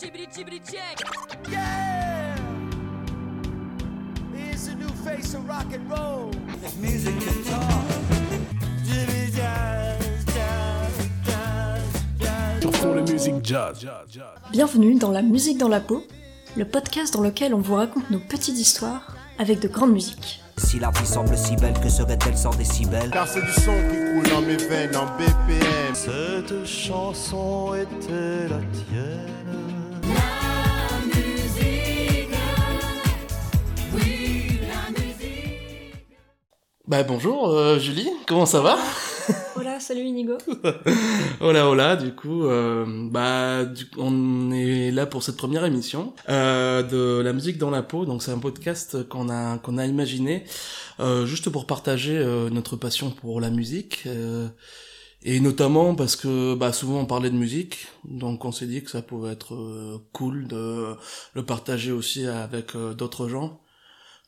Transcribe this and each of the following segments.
Jibbity jibbity check. Yeah! Here's a new face of rock and roll. If music can talk. Jimmy jazz, jazz, jazz, jazz. Pour les musiques jazz. Bienvenue dans La musique dans la peau, le podcast dans lequel on vous raconte nos petites histoires avec de grandes musiques. Si la vie semble si belle, que serait-elle sans décibels? Car c'est du son qui coule dans mes veines en BPM. Cette chanson était la tienne. Bah bonjour euh, Julie, comment ça va? Hola, salut Inigo. Hola hola, du coup, euh, bah du on est là pour cette première émission euh, de la musique dans la peau. Donc c'est un podcast qu'on a qu'on a imaginé euh, juste pour partager euh, notre passion pour la musique. euh, et notamment parce que bah, souvent on parlait de musique, donc on s'est dit que ça pouvait être cool de le partager aussi avec d'autres gens.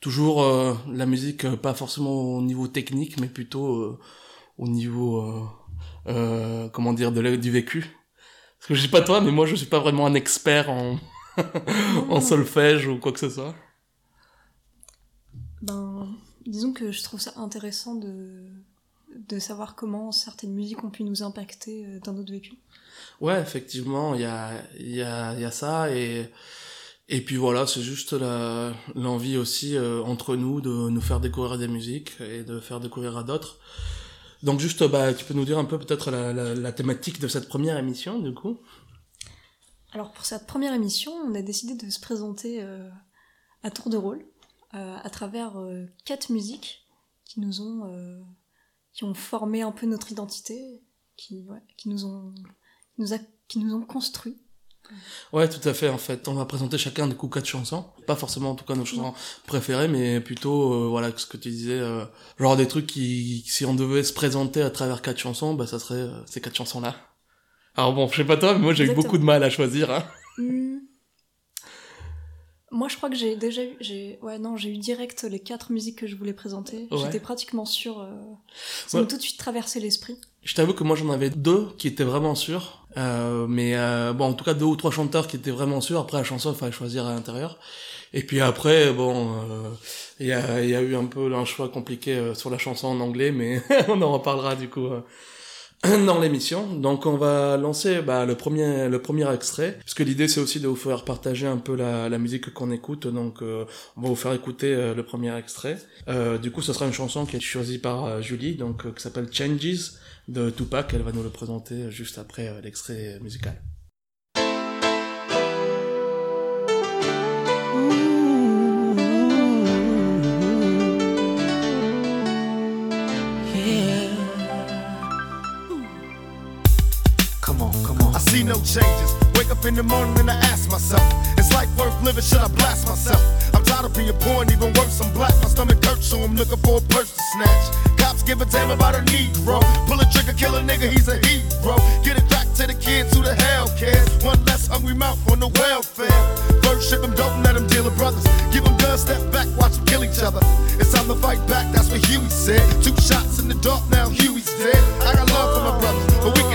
Toujours euh, la musique, euh, pas forcément au niveau technique, mais plutôt euh, au niveau, euh, euh, comment dire, de la- du vécu. Parce que je sais pas toi, mais moi je suis pas vraiment un expert en, en solfège ou quoi que ce soit. Ben, disons que je trouve ça intéressant de, de savoir comment certaines musiques ont pu nous impacter dans notre vécu. Ouais, effectivement, il y a, il y, a, il y a ça et et puis voilà, c'est juste l'envie aussi euh, entre nous de nous faire découvrir des musiques et de faire découvrir à d'autres. Donc juste, bah, tu peux nous dire un peu peut-être la, la, la thématique de cette première émission, du coup? Alors pour cette première émission, on a décidé de se présenter euh, à tour de rôle euh, à travers euh, quatre musiques qui nous ont euh, qui ont formé un peu notre identité, qui ouais, qui nous ont qui nous a qui nous ont construit. Ouais, tout à fait. En fait, on va présenter chacun des coups quatre chansons. Pas forcément, en tout cas, nos chansons préférées, mais plutôt, euh, voilà, ce que tu disais, euh, genre des trucs qui, si on devait se présenter à travers quatre chansons, bah, ça serait euh, ces quatre chansons-là. Alors bon, je sais pas toi, mais moi j'ai eu beaucoup de mal à choisir. Hein. Hmm. Moi, je crois que j'ai déjà eu, j'ai, ouais, non, j'ai eu direct les quatre musiques que je voulais présenter. Ouais. J'étais pratiquement sûre. Ça Ouais. m'a tout de suite traversé l'esprit. Je t'avoue que moi j'en avais deux qui étaient vraiment sûrs, euh, mais euh, bon, en tout cas deux ou trois chanteurs qui étaient vraiment sûrs. Après la chanson, il fallait choisir à l'intérieur. Et puis après, bon, euh, il y, a, y a eu un peu un choix compliqué euh, sur la chanson en anglais, mais on en reparlera du coup dans l'émission. Donc on va lancer bah, le premier le premier extrait, parce que l'idée c'est aussi de vous faire partager un peu la, la musique qu'on écoute. Donc euh, on va vous faire écouter euh, le premier extrait. Euh, du coup, ce sera une chanson qui est choisie par euh, Julie, donc euh, qui s'appelle Changes de Tupac. Elle va nous le présenter juste après l'extrait musical. No changes. Wake up in the morning and I ask myself, is life worth living? Should I blast myself? I'm tired of being poor and even worse, I'm black. My stomach hurts, so I'm looking for a purse to snatch. Cops give a damn about a Negro. Pull a trigger, kill a nigga, he's a hero. Get it back to the kids who the hell cares. One less hungry mouth on the welfare. First ship them, don't let them deal with brothers. Give them guns, step back, watch them kill each other. It's time to fight back, that's what Huey said. Two shots in the dark, now Huey's dead. I got love for my brothers, but we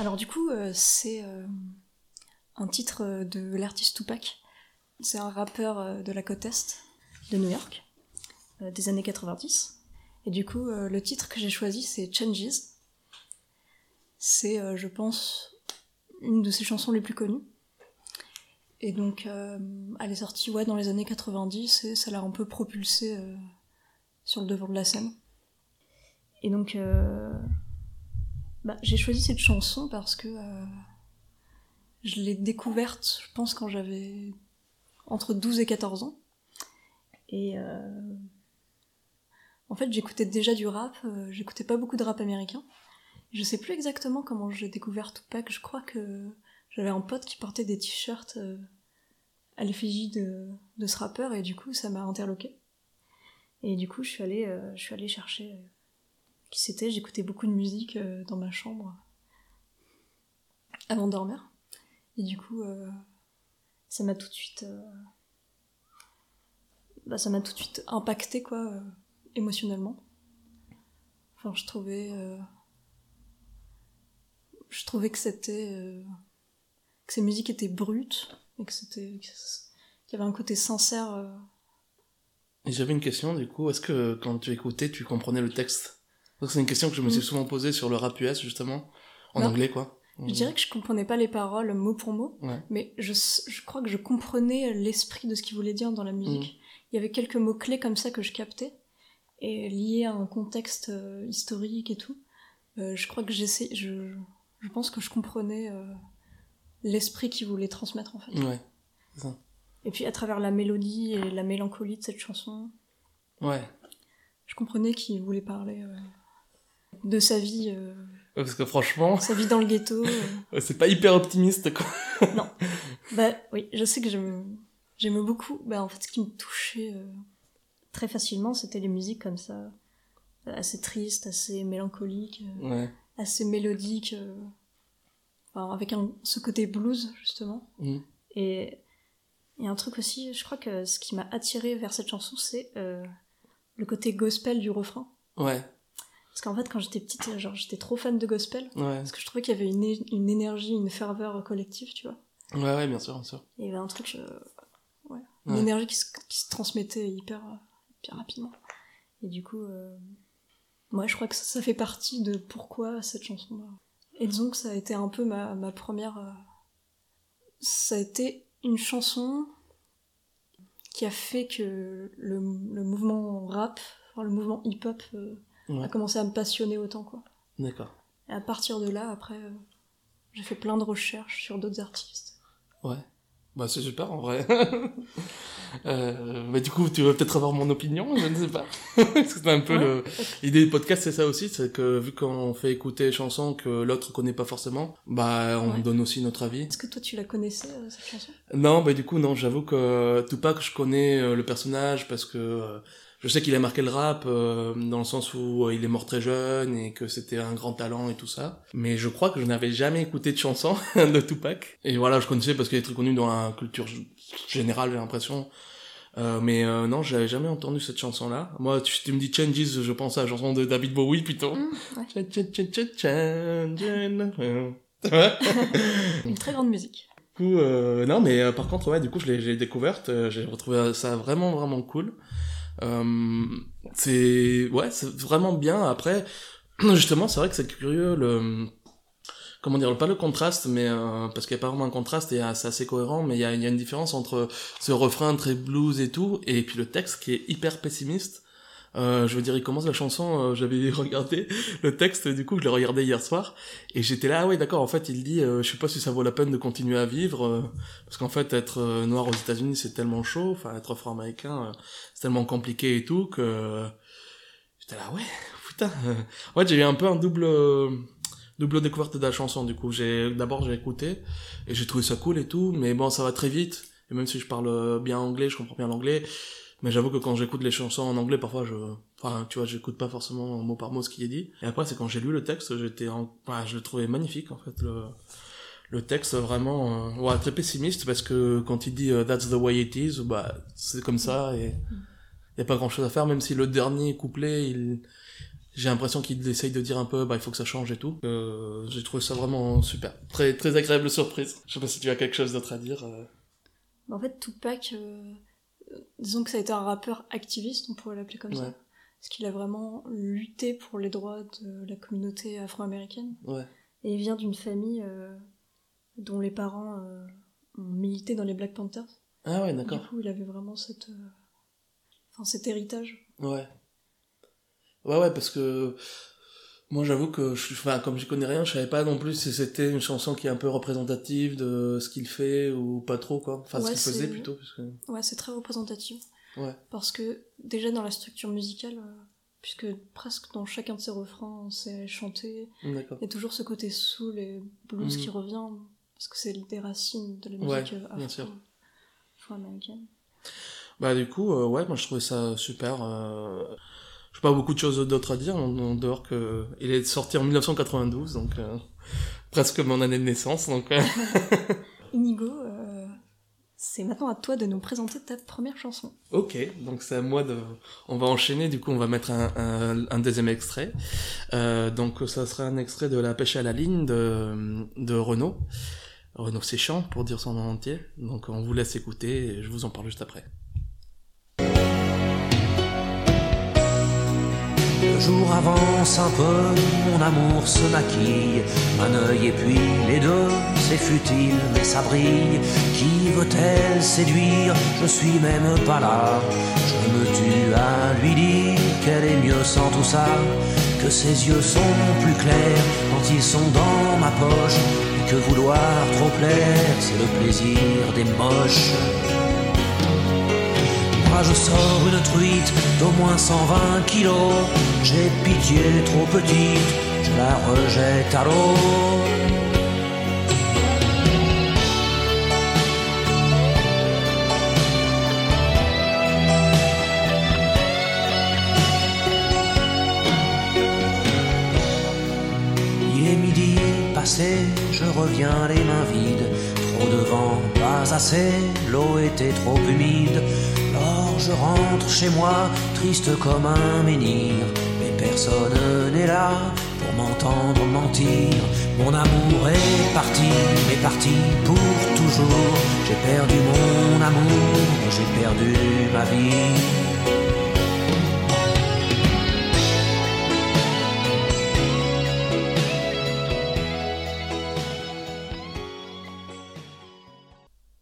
Alors du coup, euh, c'est euh, un titre de l'artiste Tupac. C'est un rappeur euh, de la côte est de New York, des années 90. Et du coup, euh, le titre que j'ai choisi, c'est Changes. C'est, euh, je pense, une de ses chansons les plus connues. Et donc, euh, elle est sortie ouais, dans les années 90 et ça l'a un peu propulsée sur le devant de la scène. Et donc, Bah, j'ai choisi cette chanson parce que je l'ai découverte, je pense, quand j'avais entre 12 et 14 ans. Et en fait, j'écoutais déjà du rap, euh, j'écoutais pas beaucoup de rap américain. Je sais plus exactement comment j'ai découvert Tupac, je crois que j'avais un pote qui portait des t-shirts euh, à l'effigie de, ce rappeur et du coup ça m'a interloqué. Et du coup je suis allée, euh, chercher qui c'était, j'écoutais beaucoup de musique dans ma chambre avant de dormir. Et du coup ça m'a tout de suite bah, ça m'a tout de suite impacté quoi émotionnellement. Enfin je trouvais euh, je trouvais que c'était euh, que ces musiques étaient brutes et que c'était qu'il y avait un côté sincère euh, j'avais une question, du coup, est-ce que quand tu écoutais, tu comprenais le texte? C'est une question que je me suis Mm. souvent posée sur le rap US, justement, en Non. anglais, quoi. je dirais que je comprenais pas les paroles mot pour mot Ouais. mais je, je crois que je comprenais l'esprit de ce qu'il voulait dire dans la musique Mm. il y avait quelques mots clés comme ça que je captais et liés à un contexte euh, historique et tout euh, je crois que j'essaie je je pense que je comprenais euh, l'esprit qu'il voulait transmettre en fait Ouais. et puis à travers la mélodie et la mélancolie de cette chanson Ouais. je comprenais qu'il voulait parler euh, de sa vie, euh, Parce que franchement, sa vie dans le ghetto. euh. c'est pas hyper optimiste, quoi. Bah oui, je sais que j'aime j'aime beaucoup. Bah en fait, ce qui me touchait très facilement, c'était les musiques comme ça, assez tristes, assez mélancoliques, euh, Ouais. assez mélodiques, euh, enfin, avec un, ce côté blues justement. Mm. Et il y a un truc aussi, je crois que ce qui m'a attiré vers cette chanson, c'est euh, le côté gospel du refrain. Ouais. Parce qu'en fait, quand j'étais petite, genre, j'étais trop fan de gospel. Ouais. Parce que je trouvais qu'il y avait une, une énergie, une ferveur collective, tu vois. Ouais, ouais, bien sûr, bien sûr. Il y avait un truc, ouais, une Ouais. énergie qui se, qui se transmettait hyper, hyper rapidement. Et du coup, euh, moi, je crois que ça, ça fait partie de pourquoi cette chanson-là. Et disons que ça a été un peu ma, ma première. euh, ça a été une chanson qui a fait que le, le mouvement rap, enfin, le mouvement hip-hop, euh, Ouais. a commencé à me passionner autant, quoi. D'accord. Et à partir de là, après, euh, j'ai fait plein de recherches sur d'autres artistes. Ouais. Bah, c'est super, en vrai. euh, bah, du coup, tu vas peut-être avoir mon opinion, je ne sais pas. Que c'est un peu Ouais. le... L'idée du podcast, c'est ça aussi, c'est que vu qu'on fait écouter des chansons que l'autre connaît pas forcément, bah, on Ouais. donne aussi notre avis. Est-ce que toi, tu la connaissais, euh, cette chanson? Non, bah du coup non, j'avoue que Tupac, je connais euh, le personnage parce que euh, je sais qu'il a marqué le rap euh, dans le sens où euh, il est mort très jeune et que c'était un grand talent et tout ça. Mais je crois que je n'avais jamais écouté de chanson de Tupac. Et voilà, je connaissais parce qu'il est très connu dans la culture générale, j'ai l'impression. Euh, mais euh, non, j'avais jamais entendu cette chanson-là. Moi, tu, tu me dis Changes, je pense à la chanson de David Bowie plutôt. Mmh, ouais. Une très grande musique. Du coup, euh, non, mais euh, par contre, ouais, du coup, je l'ai, découverte, j'ai retrouvé ça vraiment, vraiment cool. Euh, c'est, ouais, c'est vraiment bien. Après, justement, c'est vrai que c'est curieux le, comment dire, pas le contraste, mais euh, parce qu'il y a pas vraiment un contraste et c'est assez cohérent, mais il y a, y a une différence entre ce refrain très blues et tout, et puis le texte qui est hyper pessimiste. Euh, je veux dire, il commence la chanson, euh, j'avais regardé le texte, du coup, je l'ai regardé hier soir, et j'étais là, ah ouais, d'accord, en fait, il dit, euh, je sais pas si ça vaut la peine de continuer à vivre, euh, parce qu'en fait, être euh, noir aux États-Unis, c'est tellement chaud, enfin, être afro-américain, c'est tellement compliqué et tout, que j'étais là, ouais, putain. fait, j'ai eu un peu un double, double découverte de la chanson, du coup. J'ai, d'abord, j'ai écouté, et j'ai trouvé ça cool et tout, mais bon, ça va très vite, et même si je parle bien anglais, je comprends bien l'anglais, mais j'avoue que quand j'écoute les chansons en anglais, parfois je, enfin, tu vois, j'écoute pas forcément mot par mot ce qui est dit. Et après, c'est quand j'ai lu le texte, j'étais en, enfin, je le trouvais magnifique, en fait, le, le texte vraiment, euh, ouais, très pessimiste, parce que quand il dit euh, that's the way it is, bah, c'est comme ça, et y a pas grand chose à faire, même si le dernier couplet, il, j'ai l'impression qu'il essaye de dire un peu, bah, il faut que ça change et tout. Euh, j'ai trouvé ça vraiment super. Très, très agréable surprise. Je sais pas si tu as quelque chose d'autre à dire. euh. En fait, Tupac, disons que ça a été un rappeur activiste, on pourrait l'appeler comme Ouais. ça. Parce qu'il a vraiment lutté pour les droits de la communauté afro-américaine. Ouais. Et il vient d'une famille euh, dont les parents euh, ont milité dans les Black Panthers. Ah ouais, Du d'accord. coup, il avait vraiment cette, euh, enfin, cet héritage. Ouais. Ouais, ouais, parce que Moi, j'avoue que, je, enfin, comme je connais rien, je savais pas non plus si c'était une chanson qui est un peu représentative de ce qu'il fait ou pas trop, quoi. Enfin, Ouais, ce qu'il faisait plutôt. Parce que... Ouais, c'est très représentatif. Ouais. Parce que déjà dans la structure musicale, euh, puisque presque dans chacun de ses refrains, c'est chanté, D'accord. il y a toujours ce côté soul et blues qui revient, parce que c'est des racines de la musique euh, afro-américaine. Bah, du coup, euh, ouais, moi, je trouvais ça super. Euh... J'ai pas beaucoup de choses d'autres à dire, en, en dehors que il est sorti en 1992, donc euh, presque mon année de naissance, donc. euh, Inigo, euh, c'est maintenant à toi de nous présenter ta première chanson. Ok, donc c'est à moi de. On va enchaîner, du coup, on va mettre un, un, un deuxième extrait. Euh, donc, ça sera un extrait de La pêche à la ligne de, de Renaud. Renaud Séchant, pour dire son nom entier. Donc, on vous laisse écouter et je vous en parle juste après. Le jour avance un peu, mon amour se maquille, un œil et puis les deux, c'est futile mais ça brille. Qui veut-elle séduire? Je suis même pas là. Je me tue à lui dire qu'elle est mieux sans tout ça, que ses yeux sont plus clairs quand ils sont dans ma poche, que vouloir trop plaire, c'est le plaisir des moches. Je sors une truite d'au moins 120 kilos. J'ai pitié trop petite, je la rejette à l'eau. Il est midi passé, je reviens les mains vides. Trop de vent, pas assez, l'eau était trop humide. Alors je rentre chez moi, triste comme un menhir. Mais personne n'est là pour m'entendre mentir. Mon amour est parti, mais parti pour toujours. J'ai perdu mon amour, j'ai perdu ma vie.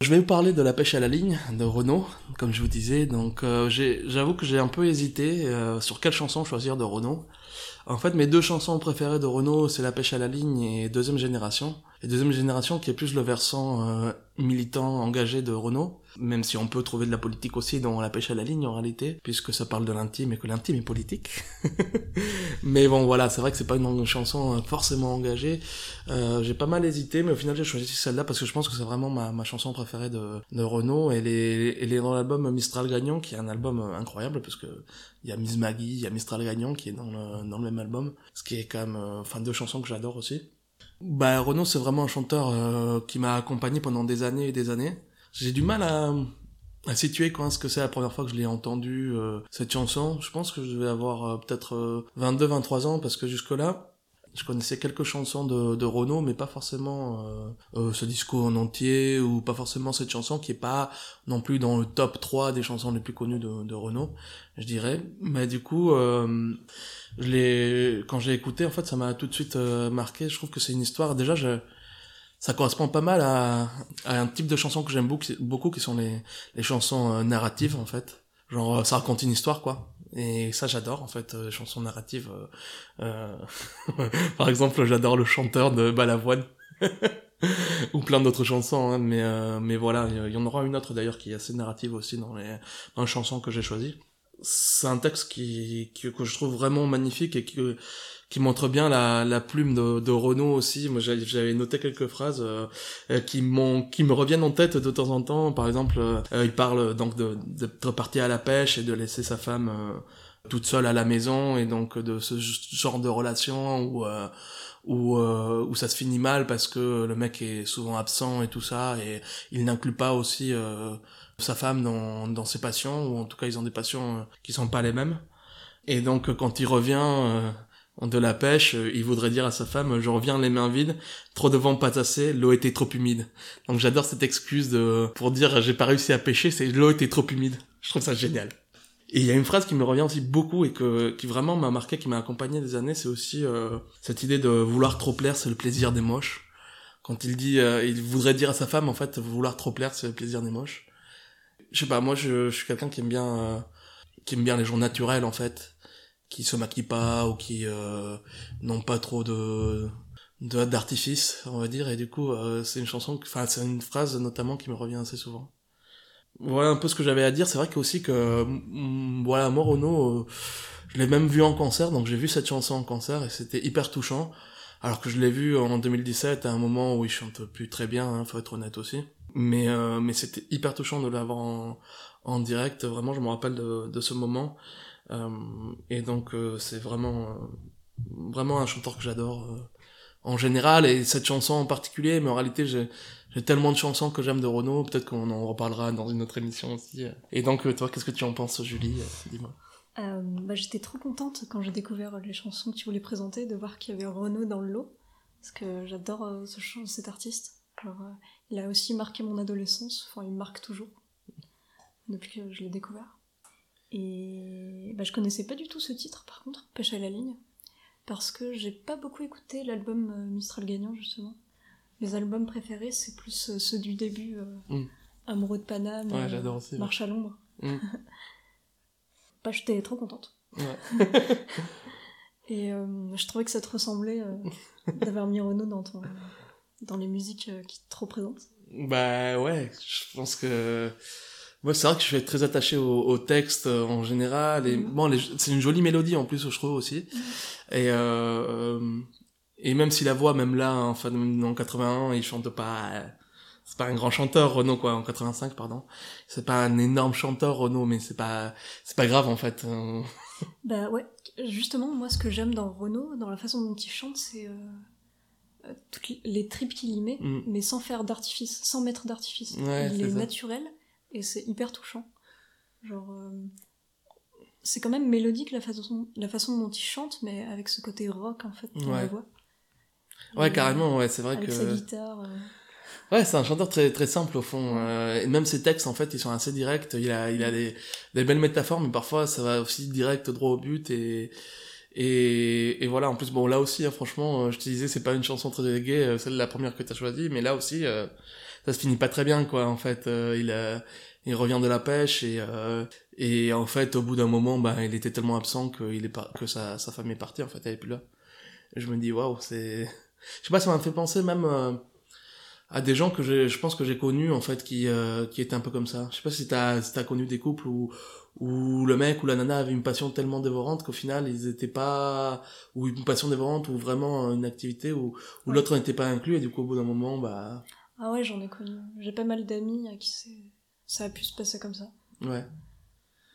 Je vais vous parler de La pêche à la ligne de Renaud, comme je vous disais. Donc, euh, j'avoue que j'ai un peu hésité euh, sur quelle chanson choisir de Renaud. En fait, mes deux chansons préférées de Renaud, c'est La pêche à la ligne et Deuxième Génération. Et Deuxième Génération qui est plus le versant euh, militant engagé de Renaud, même si on peut trouver de la politique aussi dans La pêche à la ligne en réalité, puisque ça parle de l'intime et que l'intime est politique. mais bon, voilà, c'est vrai que c'est pas une chanson euh, forcément engagée. Euh, j'ai pas mal hésité, mais au final j'ai choisi celle-là parce que je pense que c'est vraiment ma, chanson préférée de, de Renaud. Elle est, elle est dans l'album Mistral Gagnant, qui est un album euh, incroyable parce que il y a Miss Maggie, il y a Mistral Gagnant qui est dans le, dans le même album, ce qui est quand même, euh, enfin deux chansons que j'adore aussi. Bah Renaud c'est vraiment un chanteur qui m'a accompagné pendant des années et des années. J'ai du mal à, à situer quand est-ce que c'est la première fois que je l'ai entendu euh, cette chanson. Je pense que je devais avoir euh, peut-être 22-23 ans parce que jusque là je connaissais quelques chansons de, de Renaud, mais pas forcément euh, euh, ce disco en entier, ou pas forcément cette chanson qui est pas non plus dans le top 3 des chansons les plus connues de, de Renaud, je dirais. Mais du coup, euh, je quand j'ai écouté, en fait, ça m'a tout de suite euh, marqué. Je trouve que c'est une histoire. Déjà, je, ça correspond pas mal à, à un type de chanson que j'aime beaucoup, qui sont les, les chansons euh, narratives, en fait. Genre, ça raconte une histoire, quoi. Et ça, j'adore, en fait, euh, les chansons narratives. Euh, euh, Par exemple, j'adore le chanteur de Balavoine. ou plein d'autres chansons, hein, mais, euh, mais voilà, il y en aura une autre d'ailleurs qui est assez narrative aussi dans les, dans les chansons que j'ai choisies. C'est un texte qui, que je trouve vraiment magnifique et qui, qui montre bien la, la plume de, de Renaud aussi. Moi, j'avais noté quelques phrases euh, euh, qui m'ont, qui me reviennent en tête de temps en temps. Par exemple, euh, il parle donc de d'être parti à la pêche et de laisser sa femme euh, toute seule à la maison et donc de ce genre de relation où euh, où, euh, où ça se finit mal parce que le mec est souvent absent et tout ça et il n'inclut pas aussi euh, sa femme dans, dans ses passions ou en tout cas ils ont des passions euh, qui sont pas les mêmes et donc quand il revient euh, de la pêche, euh, il voudrait dire à sa femme je reviens les mains vides, trop de vent pas assez, l'eau était trop humide. Donc j'adore cette excuse de pour dire j'ai pas réussi à pêcher, c'est l'eau était trop humide. Je trouve ça génial. Et il y a une phrase qui me revient aussi beaucoup et que qui vraiment m'a marqué, qui m'a accompagné des années, c'est aussi euh, cette idée de vouloir trop plaire, c'est le plaisir des moches. Quand il dit, euh, il voudrait dire à sa femme en fait, vouloir trop plaire, c'est le plaisir des moches. Je sais pas, moi je, je suis quelqu'un qui aime bien, euh, qui aime bien les gens naturels en fait, qui se maquillent pas ou qui euh, n'ont pas trop de d'artifice, on va dire, et du coup, euh, c'est une chanson, enfin, c'est une phrase notamment qui me revient assez souvent. Voilà un peu ce que j'avais à dire. C'est vrai que aussi que, mm, voilà, Renaud, euh, je l'ai même vu en concert, donc j'ai vu cette chanson en concert et c'était hyper touchant. Alors que je l'ai vu en 2017 à un moment où il chante plus très bien, hein, faut être honnête aussi. Mais euh, mais c'était hyper touchant de l'avoir en, en direct. Vraiment, je me rappelle de ce moment. Euh, et donc euh, c'est vraiment euh, vraiment un chanteur que j'adore en général et cette chanson en particulier. Mais en réalité, j'ai tellement de chansons que j'aime de Renaud. Peut-être qu'on en reparlera dans une autre émission aussi. Et donc toi, qu'est-ce que tu en penses, Julie Dis-moi. Euh, bah, J'étais trop contente quand j'ai découvert les chansons que tu voulais présenter de voir qu'il y avait Renaud dans le lot. Parce que j'adore euh, ce cet artiste. Euh, il a aussi marqué mon adolescence. Enfin, il marque toujours. Depuis que je l'ai découvert. Et bah, je connaissais pas du tout ce titre, par contre, Pêche à la ligne. Parce que j'ai pas beaucoup écouté l'album euh, Mistral Gagnant, justement. Mes albums préférés, c'est plus euh, ceux du début. euh, Mm. Amoureux de Paname. Ouais, aussi. Marche à l'ombre. Mm. bah, j'étais trop contente. Ouais. Et je trouvais que ça te ressemblait d'avoir mis Renaud dans, ton, dans les musiques qui te représentent. Bah ouais, je pense que moi c'est vrai que je suis très attaché au, au texte euh, en général et Mhm. bon c'est une jolie mélodie en plus je trouve aussi et euh, euh, et même si la voix même là hein, enfin en 81 il chante pas euh, c'est pas un grand chanteur Renaud quoi en 85 pardon c'est pas un énorme chanteur Renaud mais c'est pas c'est pas grave en fait Bah ouais, justement, moi ce que j'aime dans Renaud, dans la façon dont il chante, c'est euh, euh, toutes les- tripes qu'il y met, Mm. mais sans faire d'artifice, sans mettre d'artifice. Ouais, il est naturel et c'est hyper touchant. Genre, euh, c'est quand même mélodique la façon, la façon dont il chante, mais avec ce côté rock en fait dans Ouais. la voix. ouais Et, carrément ouais c'est vrai Avec que sa guitare. euh, Ouais, c'est un chanteur très très simple au fond. Euh, et même ses textes en fait, ils sont assez directs. Il a il a des, des belles métaphores, mais parfois ça va aussi direct droit au but et et, et voilà. En plus, bon là aussi, hein, franchement, euh, je te disais, c'est pas une chanson très gaie, euh, celle la première que t'as choisie, mais là aussi, euh, ça se finit pas très bien quoi. En fait, Euh, il a il revient de la pêche et euh, et en fait au bout d'un moment, bah il était tellement absent que est que sa sa femme est partie en fait, elle est plus là. Je me dis waouh, c'est je sais pas, ça m'a fait penser même euh, à des gens que je pense que j'ai connus en fait qui euh, qui étaient un peu comme ça. Je sais pas si t'as si connu des couples où où le mec ou la nana avait une passion tellement dévorante qu'au final ils étaient pas ou une passion dévorante ou vraiment une activité où où Ouais. l'autre n'était pas inclus et du coup au bout d'un moment bah Ah ouais, j'en ai connu. J'ai pas mal d'amis à qui ça a pu se passer comme ça. ouais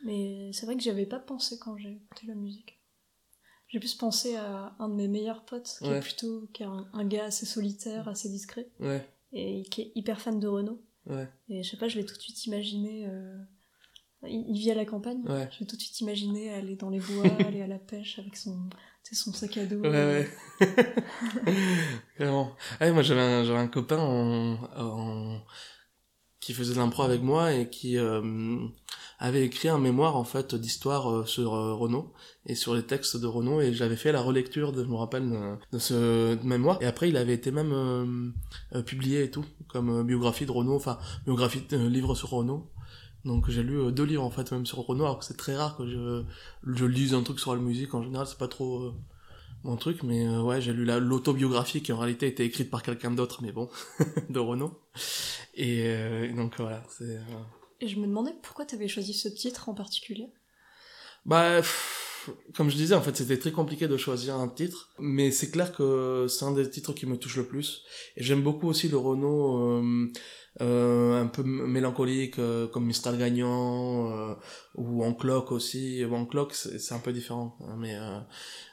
Mais c'est vrai que j'y avais pas pensé quand j'ai écouté la musique. J'ai plus pensé à un de mes meilleurs potes, qui Ouais. est plutôt qui est un, un gars assez solitaire, assez discret, ouais et qui est hyper fan de Renault. ouais Et je sais pas, je l'ai tout de suite imaginé. euh, Il, vit à la campagne. Ouais. Je l'ai tout de suite imaginé aller dans les bois, aller à la pêche avec son, son sac à dos. Ouais, ouais. Vraiment. Ah, moi, j'avais un, j'avais un copain en, en- qui faisait de l'impro avec moi et qui euh, avait écrit un mémoire, en fait, d'histoire euh, sur euh, Renaud et sur les textes de Renaud et j'avais fait la relecture, de, je me rappelle, de, de ce mémoire. Et après, il avait été même euh, euh, publié et tout, comme euh, biographie de Renaud, enfin, biographie, euh, livre sur Renaud. Donc j'ai lu euh, deux livres en fait même sur que c'est très rare que je, je lise un truc sur la musique en général c'est pas trop euh, mon truc, mais euh, ouais, j'ai lu la- l'autobiographie qui en réalité était écrite par quelqu'un d'autre, mais bon, de Renaud. Et euh, donc voilà, c'est. Et je me demandais pourquoi t'avais choisi ce titre en particulier? Bah, pff, comme je disais, en fait, c'était très compliqué de choisir un titre, mais c'est clair que c'est un des titres qui me touche le plus. Et j'aime beaucoup aussi le Renault euh, un peu mélancolique, euh, comme Mistral Gagnant, euh, ou En Clock aussi. En Clock, c'est un peu différent, hein, mais euh,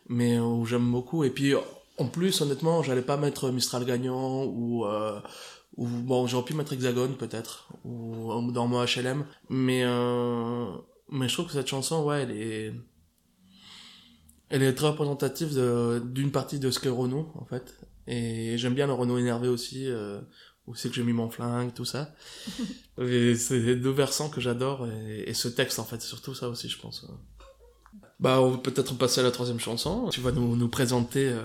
mais euh, où j'aime beaucoup. Et puis, en plus, honnêtement, j'allais pas mettre Mistral Gagnant ou euh, ou bon, j'aurais pu mettre Hexagone peut-être ou dans mon HLM, mais euh, mais je trouve que cette chanson, ouais, elle est elle est très représentative d'une partie de ce qu'est Renault en fait. Et j'aime bien le Renault énervé aussi, euh, où c'est que j'ai mis mon flingue, tout ça. et c'est deux versants que j'adore et, et ce texte en fait, surtout ça aussi, je pense. Bah, on peut peut-être passer à la troisième chanson. Tu vas nous, nous présenter euh,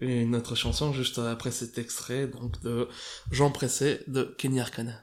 une autre chanson juste après cet extrait donc de Jean Pressé de Kenny Arcana.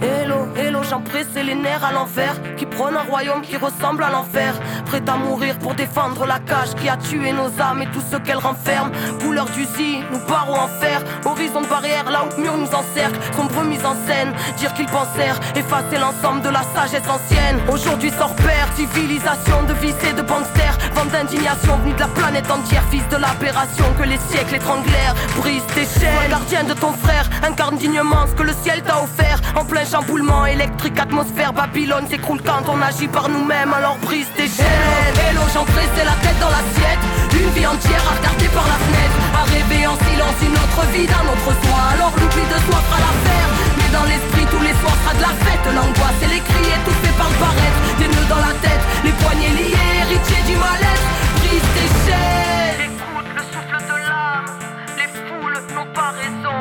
Hello, hello, j'en pressé les nerfs à l'envers. Qui prône un royaume qui ressemble à l'enfer. Prêt à mourir pour défendre la cage qui a tué nos âmes et tout ce qu'elle renferme. Couleur d'usine, nous barreaux en fer. Horizon de barrière, là où le mur nous encercle. Sombre mise en scène, dire qu'ils pensèrent effacer l'ensemble de la sagesse ancienne. Aujourd'hui sort père, civilisation de vices et de banksters. Vente d'indignation venue de la planète entière. Fils de l'aberration que les siècles étranglèrent. Brise tes chaînes, gardien de ton frère. Incarne dignement ce que le ciel t'a offert. En plein chamboulement électrique, atmosphère. Babylone s'écroule quand on agit par nous-mêmes. Alors brise tes chaînes. Hello, j'en c'est la tête dans l'assiette. Une vie entière à par la fenêtre. À rêver en silence une autre vie d'un autre soi. Alors l'oubli de soi fera l'affaire. Mais dans l'esprit, tous les soirs sera de la fête. L'angoisse et les cris étouffés par le paraître. Des nœuds dans la tête, les poignets liés, héritiers du mal-être. Brise tes chaînes. Écoute le souffle de l'âme. Les foules n'ont pas raison.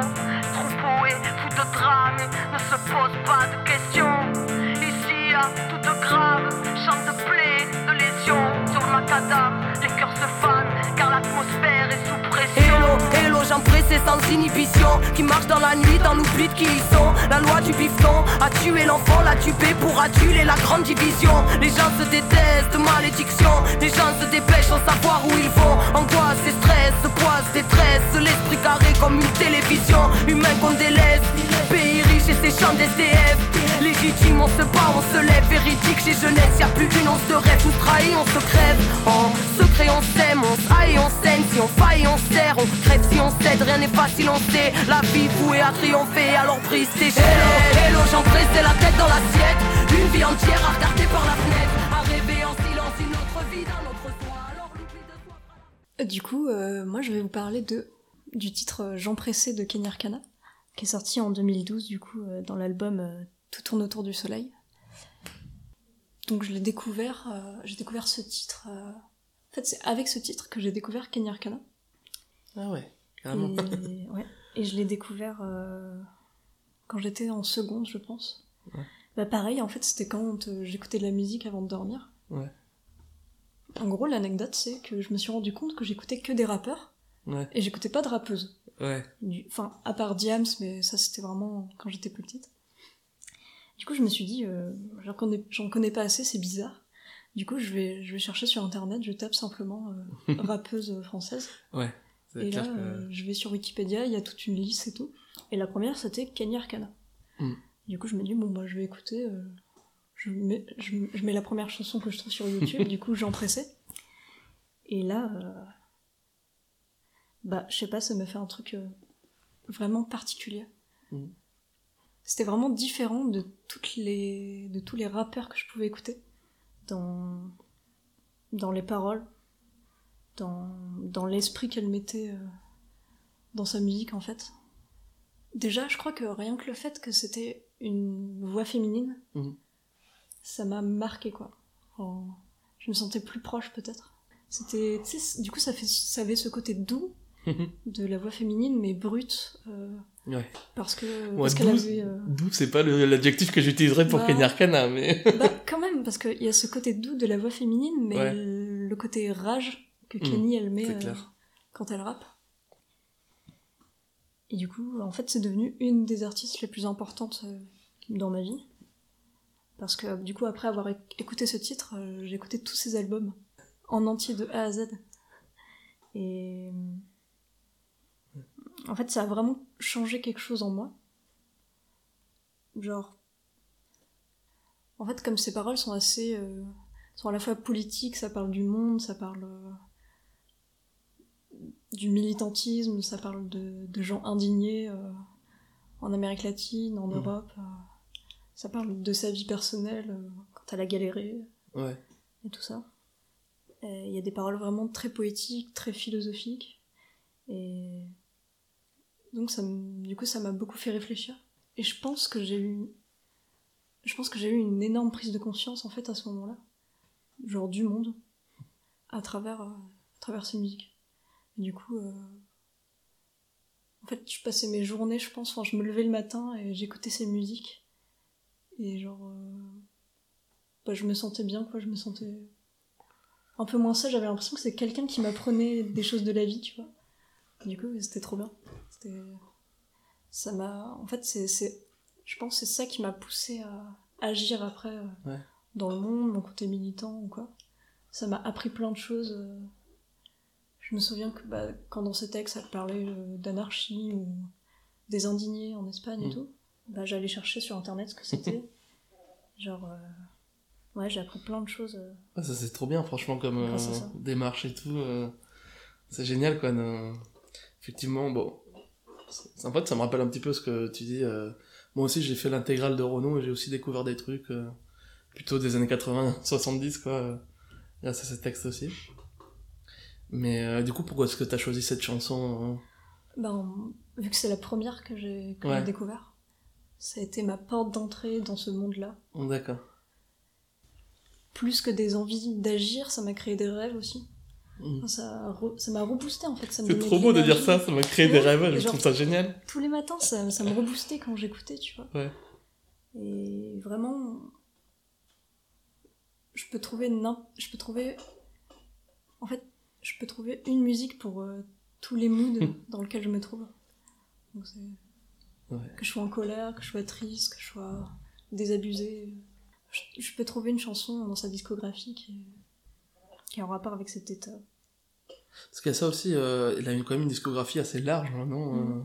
Et de drame ne se pose pas de questions. Ici, à toute grave, chante de plaie, de lésions sur macadam. Les cœurs se fanent car l'atmosphère est sous pression. Hello, hello, j'en pressé sans inhibition. Qui marche dans la nuit, dans l'oubli de qui ils sont. La loi du bifton a tué l'enfant, l'a tué pour aduler la grande division. Les gens se détestent, malédiction. Les gens se dépêchent sans savoir où ils vont. Angoisse et stress, poisse, détresse. L'esprit carré comme une télévision. Humain qu'on délaisse. Pays riche et ses champs d'SDF. Légitime, on se bat, on se lève. Véridique, chez jeunesse, y a plus d'une once de rêve. Nous trahit, on se crève. En secret, on s'aime, on s'aille, on saigne. Si on faille, on serre. On crève si on cède, rien n'est facile, on sait. La vie vouée à triompher, alors brise tes chaînes. Hello, hello, j'en pressé la tête dans l'assiette. Une vie entière à regarder par la fenêtre. À rêver en silence une autre vie d'un autre soi. Alors l'oubli de soi. Du coup, euh, moi je vais vous parler de du titre euh, Jean Pressé de Kenny Arcana, qui est sorti en 2012 du coup euh, dans l'album euh, Tout tourne autour du soleil. Donc je l'ai découvert, euh, j'ai découvert ce titre. euh, En fait, c'est avec ce titre que j'ai découvert Kenny Arcana. Ah ouais, carrément. Et, ouais. Et je l'ai découvert euh, quand j'étais en seconde, je pense. Ouais. Bah pareil, en fait, c'était quand j'écoutais de la musique avant de dormir. Ouais. En gros, l'anecdote, c'est que je me suis rendu compte que j'écoutais que des rappeurs Ouais, et j'écoutais pas de rappeuses. ouais. Du- Enfin, à part Diams, mais ça, c'était vraiment quand j'étais plus petite. Du coup, je me suis dit, euh, j'en connais, connais pas assez, c'est bizarre. Du coup, je vais, je vais chercher sur internet, je tape simplement euh, rappeuse française. Ouais. Et là, que- euh, je vais sur Wikipédia, il y a toute une liste et tout. Et la première, c'était Kenny Arcana. Mm. Du coup, je me dis, bon, bah, je vais écouter. euh, je, mets, je, je mets la première chanson que je trouve sur YouTube, du coup, j'en pressais. Et là, bah, je sais pas, ça me fait un truc euh, vraiment particulier. Mm. C'était vraiment différent de, toutes les, de tous les rappeurs que je pouvais écouter dans, dans les paroles, dans, dans l'esprit qu'elle mettait euh, dans sa musique en fait. Déjà, je crois que rien que le fait que c'était une voix féminine, Mhm. ça m'a marqué quoi. Je me sentais plus proche peut-être. C'était, tu sais, du coup, ça, fait, ça avait ce côté doux de la voix féminine, mais brute, euh, Ouais. parce que Ouais, parce qu'elle avait. euh, doux, c'est pas l'adjectif que j'utiliserais pour Bah. Kenny Arcana, mais. bah, quand même, parce qu'il y a ce côté doux de la voix féminine, mais Ouais. le côté rage que Mm, Kenny elle met euh, quand elle rappe. Et du coup, en fait, c'est devenu une des artistes les plus importantes dans ma vie. Parce que du coup, après avoir éc- écouté ce titre, j'ai écouté tous ses albums en entier de A à Z. Et en fait, ça a vraiment changé quelque chose en moi. Genre, en fait, comme ses paroles sont assez, euh, sont à la fois politiques, ça parle du monde, ça parle euh, du militantisme, ça parle de, de gens indignés euh, en Amérique latine, en Mhm. Europe. euh, ça parle de sa vie personnelle quand elle a galéré Ouais. et tout ça. Il y a des paroles vraiment très poétiques, très philosophiques. Et donc, ça du coup, ça m'a beaucoup fait réfléchir. Et je pense que j'ai eu. Je pense que j'ai eu une énorme prise de conscience, en fait, à ce moment-là. Genre du monde. À travers, euh, à travers ces musiques. Et du coup. euh, En fait, je passais mes journées, je pense. Enfin, je me levais le matin et j'écoutais ces musiques. Et genre. euh, bah, je me sentais bien, quoi. Je me sentais un peu moins seule. J'avais l'impression que c'est quelqu'un qui m'apprenait des choses de la vie, tu vois. Du coup, c'était trop bien. C'était... Ça m'a... En fait, c'est, je pense que c'est ça qui m'a poussé à agir après euh, Ouais. dans le monde, mon côté militant ou quoi. Ça m'a appris plein de choses. euh. Je me souviens que bah, quand dans ces textes, ça parlait euh, d'anarchie ou des indignés en Espagne Mm. et tout, bah, j'allais chercher sur internet ce que c'était. Genre, euh, ouais, j'ai appris plein de choses. euh. Ouais, ça c'est trop bien, franchement, comme euh, démarche et tout. euh, c'est génial, quoi. de- Effectivement, bon. C'est- En fait, ça me rappelle un petit peu ce que tu dis. euh, Moi aussi, j'ai fait l'intégrale de Renault et j'ai aussi découvert des trucs euh, plutôt des années 80, 70, quoi. euh, grâce à ces textes aussi. Mais du coup, pourquoi est-ce que t'as choisi cette chanson hein? Ben, vu que c'est la première que j'ai Ouais. découvert, ça a été ma porte d'entrée dans ce monde-là. D'accord. Plus que des envies d'agir, ça m'a créé des rêves aussi. Enfin, ça a re- ça m'a reboosté en fait. C'est trop beau de dire ça, ça m'a créé des rêves, je genre, trouve ça génial. Tous les matins, ça, ça me reboostait quand j'écoutais, tu vois. Ouais. Et vraiment, je peux trouver n'im- je peux trouver, en fait, je peux trouver une musique pour euh, tous les moods dans lesquels je me trouve. Donc c'est- Ouais. Que je sois en colère, que je sois triste, que je sois désabusée. Je, je peux trouver une chanson dans sa discographie qui qui est en rapport avec cet état. Parce qu'il y a ça aussi, euh, il a une, quand même une discographie assez large, hein, non Mm. euh,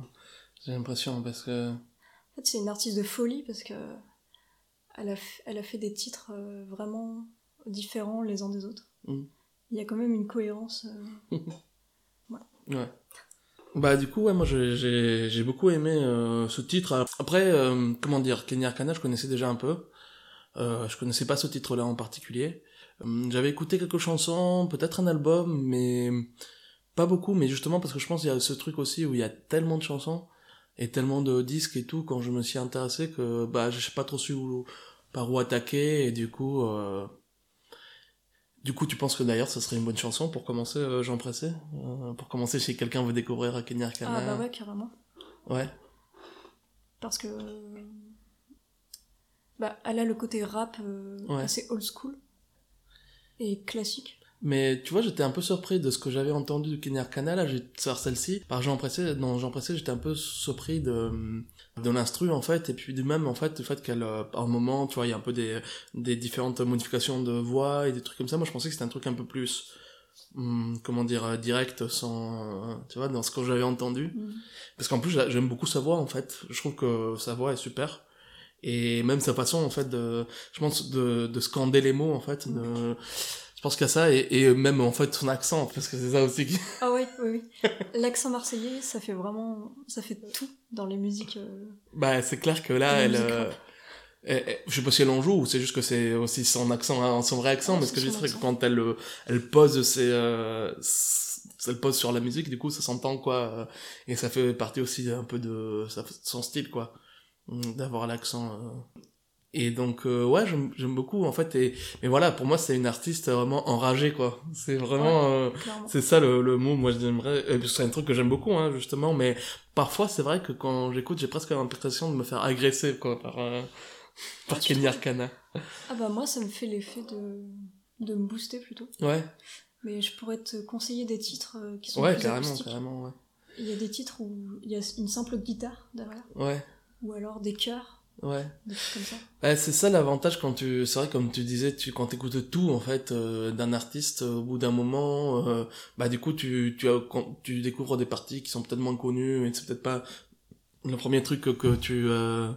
J'ai l'impression, parce que... En fait, c'est une artiste de folie parce que elle a, f- elle a fait des titres euh, vraiment différents les uns des autres. Mm. Il y a quand même une cohérence. euh, Ouais. Bah du coup ouais moi j'ai- j'ai beaucoup aimé euh, ce titre. Après euh, comment dire Kenny Arcana je connaissais déjà un peu. Euh, je connaissais pas ce titre-là en particulier. Euh, J'avais écouté quelques chansons, peut-être un album, mais pas beaucoup. Mais justement parce que je pense qu'il y a ce truc aussi où il y a tellement de chansons et tellement de disques et tout quand je me suis intéressé que bah je sais pas trop su où, par où attaquer et du coup euh, du coup, tu penses que d'ailleurs, ce serait une bonne chanson pour commencer, euh, Jean Pressé Euh, Pour commencer, si quelqu'un veut découvrir Kenny Arcana? Ah bah ouais, carrément. Ouais. Parce que. Bah, elle a le côté rap euh, Ouais. assez old school et classique. Mais tu vois, j'étais un peu surpris de ce que j'avais entendu de Kenny Arcana, là, j'ai sur celle-ci. Par Jean Pressé, dans Jean Pressé, j'étais un peu surpris de, de l'instru, en fait, et puis du même, en fait, le fait qu'elle, euh, par un moment, tu vois, il y a un peu des, des différentes modifications de voix et des trucs comme ça. Moi, je pensais que c'était un truc un peu plus, hum, comment dire, euh, direct, sans, euh, tu vois, dans ce que j'avais entendu. Mm. Parce qu'en plus, j'a- j'aime beaucoup sa voix, en fait. Je trouve que sa voix est super. Et même sa façon, en fait, de, je pense, de, de scander les mots, en fait. de- je pense qu'il y a ça, et, et même, en fait, son accent, parce que c'est ça aussi qui... Ah oui, oui, oui. L'accent marseillais, ça fait vraiment. Ça fait tout dans les musiques. euh, Bah, c'est clair que là, elle, euh, rap. elle- elle- je sais pas si elle en joue, ou c'est juste que c'est aussi son accent, hein, son vrai accent, Ah, mais ce c'est que je c'est que quand elle, euh, elle pose ses, euh, elle pose sur la musique, du coup, ça s'entend, quoi, euh, et ça fait partie aussi un peu de son style, quoi, d'avoir l'accent, euh. Et donc, euh, ouais, j'aime beaucoup, en fait, et, mais voilà, pour moi, c'est une artiste vraiment enragée, quoi. C'est vraiment, euh, clairement. c'est ça le, le mot, moi j'aimerais, c'est un truc que j'aime beaucoup, hein, justement, mais parfois c'est vrai que quand j'écoute, j'ai presque l'impression de me faire agresser, quoi, par, euh, par Ah, Kenny Arcana. Ah bah moi, ça me fait l'effet de, de me booster plutôt. Ouais, Mais je pourrais te conseiller des titres euh, qui sont ouais, plus carrément, acoustiques. carrément, ouais. Il y a des titres où il y a une simple guitare derrière, Ouais, ou alors des chœurs, ouais. des comme ça. Ouais, c'est ça l'avantage quand tu, c'est vrai comme tu disais, tu quand t'écoutes tout en fait euh, d'un artiste, au bout d'un moment, euh, bah du coup tu tu quand tu découvres des parties qui sont peut-être moins connues et c'est peut-être pas le premier truc que, que tu euh,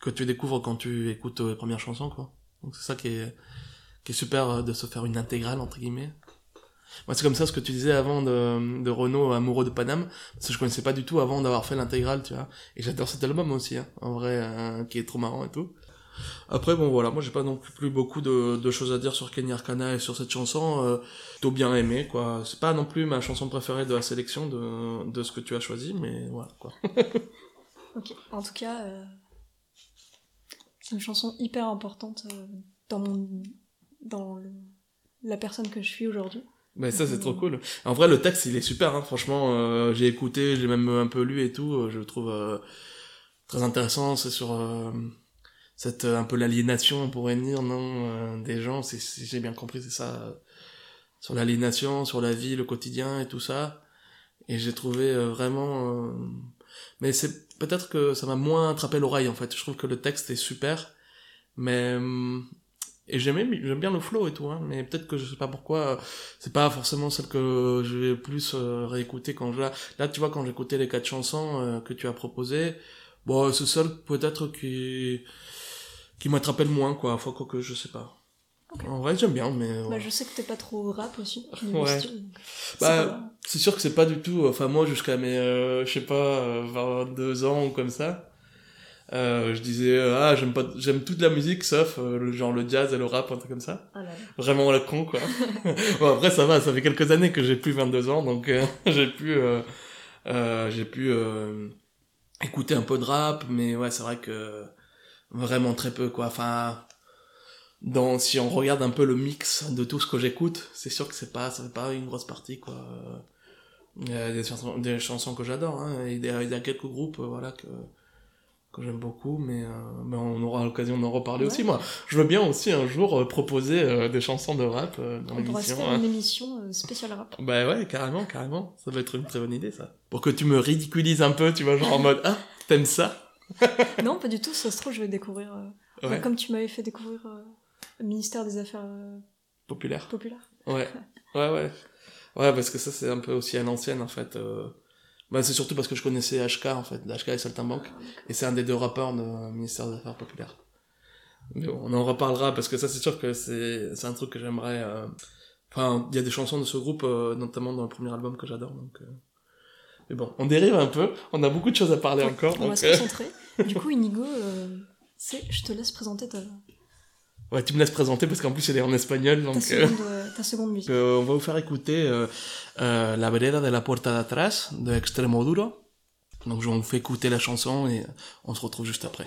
que tu découvres quand tu écoutes euh, les premières chansons quoi. Donc c'est ça qui est qui est super euh, de se faire une intégrale entre guillemets. Moi c'est comme ça ce que tu disais avant de de Renault amoureux de Paname parce que je connaissais pas du tout avant d'avoir fait l'intégrale tu vois et j'adore cet album aussi hein, en vrai euh, qui est trop marrant et tout. Après bon voilà, moi j'ai pas non plus, beaucoup de, de choses à dire sur Kenny Arcana et sur cette chanson, euh, plutôt bien aimé quoi. C'est pas non plus ma chanson préférée de la sélection de, de ce que tu as choisi, mais voilà quoi. Ok. En tout cas, euh, c'est une chanson hyper importante euh, dans mon dans la personne que je suis aujourd'hui. Mais ça c'est trop cool. En vrai le texte il est super, hein, franchement euh, j'ai écouté, j'ai même un peu lu et tout, euh, je trouve euh, très intéressant, c'est sur euh, cette un peu l'aliénation on pourrait dire non des gens, si j'ai bien compris c'est ça, sur l'aliénation, sur la vie, le quotidien et tout ça. Et j'ai trouvé vraiment, mais c'est peut-être que ça m'a moins attrapé l'oreille en fait. Je trouve que le texte est super, mais hum, et j'aimais j'aime bien le flow et tout, hein, mais peut-être que je sais pas pourquoi, euh, c'est pas forcément celle que je vais plus euh, réécouter quand je là. Là, tu vois, quand j'écoutais les quatre chansons euh, que tu as proposées, bon, c'est celle peut-être qui qui m'attrapait le moins quoi. Faut que je sais pas. En vrai, j'aime bien, mais Bah, je sais que t'es pas trop rap aussi. Ouais. Bah, c'est sûr que c'est pas du tout. Enfin, moi, jusqu'à mes, euh, je sais pas, euh, 22 ans ou comme ça, euh, je disais euh, ah j'aime pas, j'aime toute la musique sauf euh, le genre le jazz et le rap, un truc comme ça. Ah là là. Vraiment le con quoi. bon après ça va, ça fait quelques années que j'ai plus 22 ans donc euh, j'ai pu, euh, euh, j'ai pu euh, écouter un peu de rap, mais ouais c'est vrai que vraiment très peu quoi. Enfin dans si on regarde un peu le mix de tout ce que j'écoute, c'est sûr que c'est pas ça fait pas une grosse partie quoi. Il y a des chansons, des chansons que j'adore, hein, il y a- quelques groupes voilà que que j'aime beaucoup, mais, euh, mais on aura l'occasion d'en reparler aussi. Moi, je veux bien aussi un jour euh, proposer euh, des chansons de rap dans On pourrait l'émission. faire hein. une émission euh, spéciale rap. Bah ouais, carrément, carrément. Ça va être une très bonne idée, ça. Pour que tu me ridiculises un peu, tu vois, genre en mode Ah, t'aimes ça? Non, pas du tout, ça se trouve, je vais découvrir. bah, comme tu m'avais fait découvrir le ministère des Affaires euh, populaire. populaires. Ouais, ouais, ouais. Ouais, parce que ça, c'est un peu aussi à l'ancienne, en fait. Bah, c'est surtout parce que je connaissais HK, en fait, HK et Saltimbanque. Et c'est un des deux rappeurs du ministère des Affaires populaires. Mais bon, on en reparlera, parce que ça, c'est sûr que c'est un truc que j'aimerais... euh, Enfin, il y a des chansons de ce groupe, euh, notamment dans le premier album que j'adore, donc... euh. Mais bon, on dérive un peu, on a beaucoup de choses à parler encore, On va se concentrer. du coup, Inigo, c'est, je te laisse présenter ta, Ouais, tu me laisses présenter, parce qu'en plus, elle est en espagnol, ta, donc... euh, seconde, euh, ta seconde musique. Euh, on va vous faire écouter euh, euh, La vereda de la puerta de atrás de Extremoduro. Donc je vous fais écouter la chanson et on se retrouve juste après.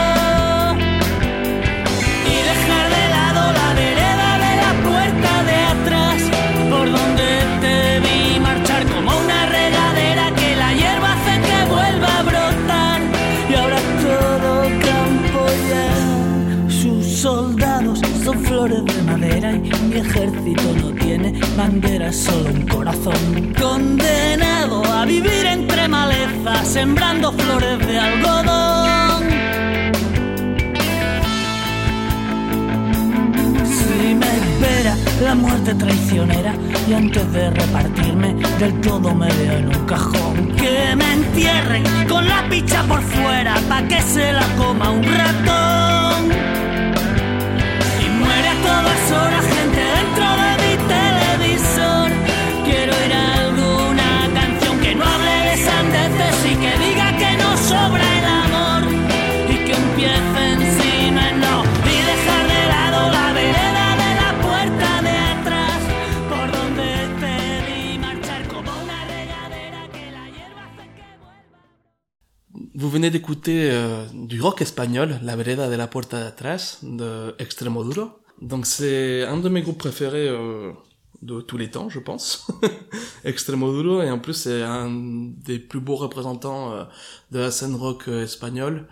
no tiene bandera, solo un corazón. Condenado a vivir entre malezas, sembrando flores de algodón. Si me espera la muerte traicionera y antes de repartirme del todo me veo en un cajón. Que me entierren con la picha por fuera pa' que se la coma un ratón. Y muere a todas horas Vous venez d'écouter euh, du rock espagnol, La vereda de la puerta de atrás de Extremoduro. Donc c'est un de mes groupes préférés euh, de tous les temps, je pense. Extremoduro et en plus c'est un des plus beaux représentants euh, de la scène rock euh, espagnole,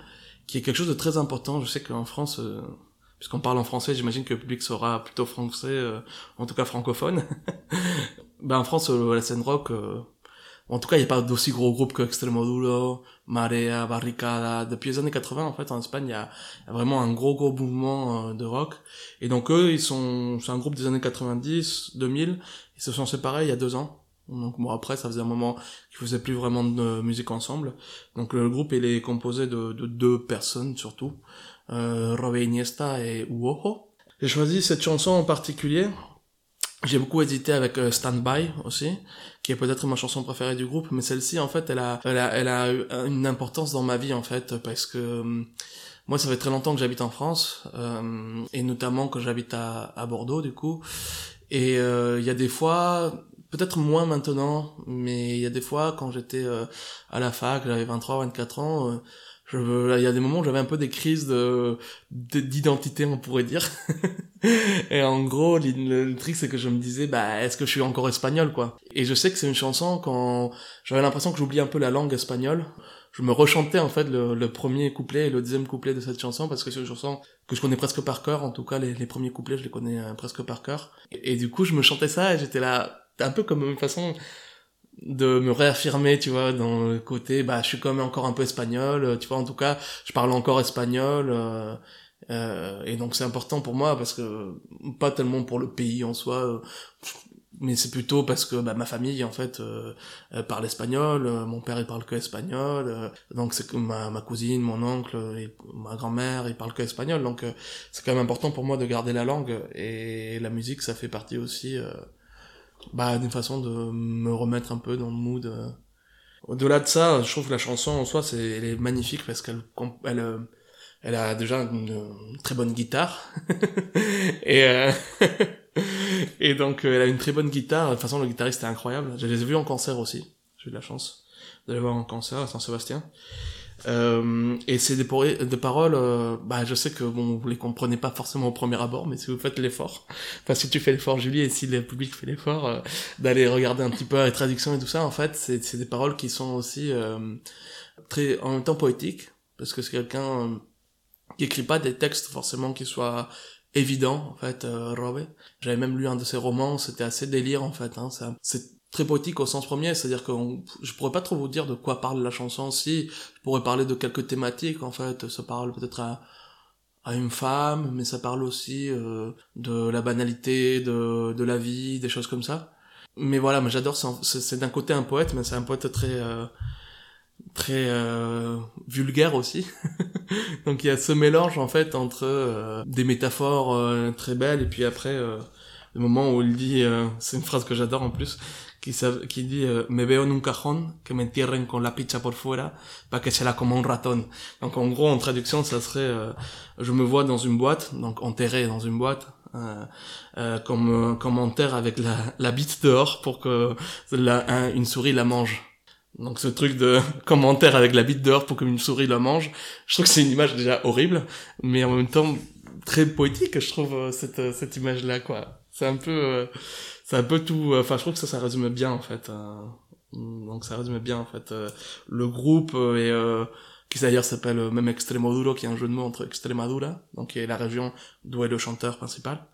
qui est quelque chose de très important. Je sais qu'en France, euh, puisqu'on parle en français, j'imagine que le public sera plutôt français, en tout cas francophone. ben en France, la scène rock, en tout cas, il n'y a pas d'aussi gros groupes que Extremoduro, Marea, Barricada. Depuis les années 80, en fait, en Espagne, il y a, vraiment un gros, gros mouvement euh, de rock. Et donc, eux, ils sont, c'est un groupe des années 90, 2000. Ils se sont séparés il y a deux ans. Donc, bon, après, ça faisait un moment qu'ils faisaient plus vraiment de musique ensemble. Donc, le groupe, il est composé de, de deux personnes, surtout. Euh, Robe Iniesta et Uoho. J'ai choisi cette chanson en particulier j'ai beaucoup hésité avec euh, Stand By aussi, qui est peut-être ma chanson préférée du groupe, mais celle-ci en fait, elle a, elle a, elle a eu une importance dans ma vie en fait, parce que euh, moi, ça fait très longtemps que j'habite en France, euh, et notamment que j'habite à, à Bordeaux du coup, et euh, il y a des fois, peut-être moins maintenant, mais il y a des fois quand j'étais à la fac, j'avais 23, 24 ans. Je, il y a des moments où j'avais un peu des crises de de- d'identité, on pourrait dire. et en gros, le, truc c'est que je me disais, bah, est-ce que je suis encore espagnol, quoi? Et je sais que c'est une chanson quand j'avais l'impression que j'oubliais un peu la langue espagnole. Je me rechantais en fait le, premier couplet et le deuxième couplet de cette chanson parce que c'est une chanson que je connais presque par cœur. En tout cas, les, les premiers couplets, je les connais euh, presque par cœur. Et, et du coup, je me chantais ça et j'étais là, un peu comme une façon de me réaffirmer, tu vois, dans le côté, bah, je suis quand même encore un peu espagnol, euh, tu vois, en tout cas, je parle encore espagnol, euh, euh, et donc c'est important pour moi parce que, pas tellement pour le pays en soi, euh, mais c'est plutôt parce que bah, ma famille, en fait, euh, euh, parle espagnol, mon père, il parle que espagnol, donc c'est ma, ma cousine, mon oncle, et ma grand-mère, ils parlent que espagnol, donc c'est quand même important pour moi de garder la langue, et la musique, ça fait partie aussi... bah d'une façon de me remettre un peu dans le mood euh. au-delà de ça je trouve que la chanson en soi c'est elle est magnifique parce qu'elle elle euh, elle a déjà une, une très bonne guitare. Et euh, et donc euh, elle a une très bonne guitare. De toute façon le guitariste est incroyable. Je les ai vus en concert aussi. J'ai eu de la chance d'aller voir en concert à Saint-Sébastien euh, et c'est des, des paroles, euh, bah je sais que bon vous les comprenez pas forcément au premier abord, mais si vous faites l'effort, enfin si tu fais l'effort Julie et si le public fait l'effort euh, d'aller regarder un petit peu les traductions et tout ça, en fait c'est des paroles qui sont aussi très en même temps poétiques parce que c'est quelqu'un qui écrit pas des textes forcément qui soient évidents en fait. J'avais même lu un de ses romans, c'était assez délire en fait. Hein, c'est très poétique au sens premier, c'est-à-dire que on- je pourrais pas trop vous dire de quoi parle la chanson. Si, je pourrais parler de quelques thématiques, en fait. Ça parle peut-être à, à une femme, mais ça parle aussi euh, de la banalité, de, de la vie, des choses comme ça. Mais voilà, mais j'adore, c'est- d'un côté un poète, mais c'est un poète très... euh, très euh, vulgaire aussi. Donc il y a ce mélange en fait entre euh, des métaphores euh, très belles et puis après euh, le moment où il dit, c'est une phrase que j'adore en plus, qui, dit euh, Me veo en un cajón, que me entierren con la picha por fuera, pa que sea como un ratón. Donc en gros en traduction ça serait euh, je me vois dans une boîte, donc enterré dans une boîte. Euh, euh, comme comme on avec la, la bite dehors pour que la, un- une souris la mange. Donc ce truc de commentaire avec la bite dehors pour qu'une souris la mange, je trouve que c'est une image déjà horrible, mais en même temps très poétique, je trouve euh, cette euh, cette image là quoi. C'est un peu euh, c'est un peu tout. euh, Enfin, je trouve que ça ça résume bien en fait. euh, donc ça résume bien en fait le groupe et qui d'ailleurs s'appelle même Extremoduro, qui est un jeu de mots entre Extremadura, donc qui est la région d'où est le chanteur principal.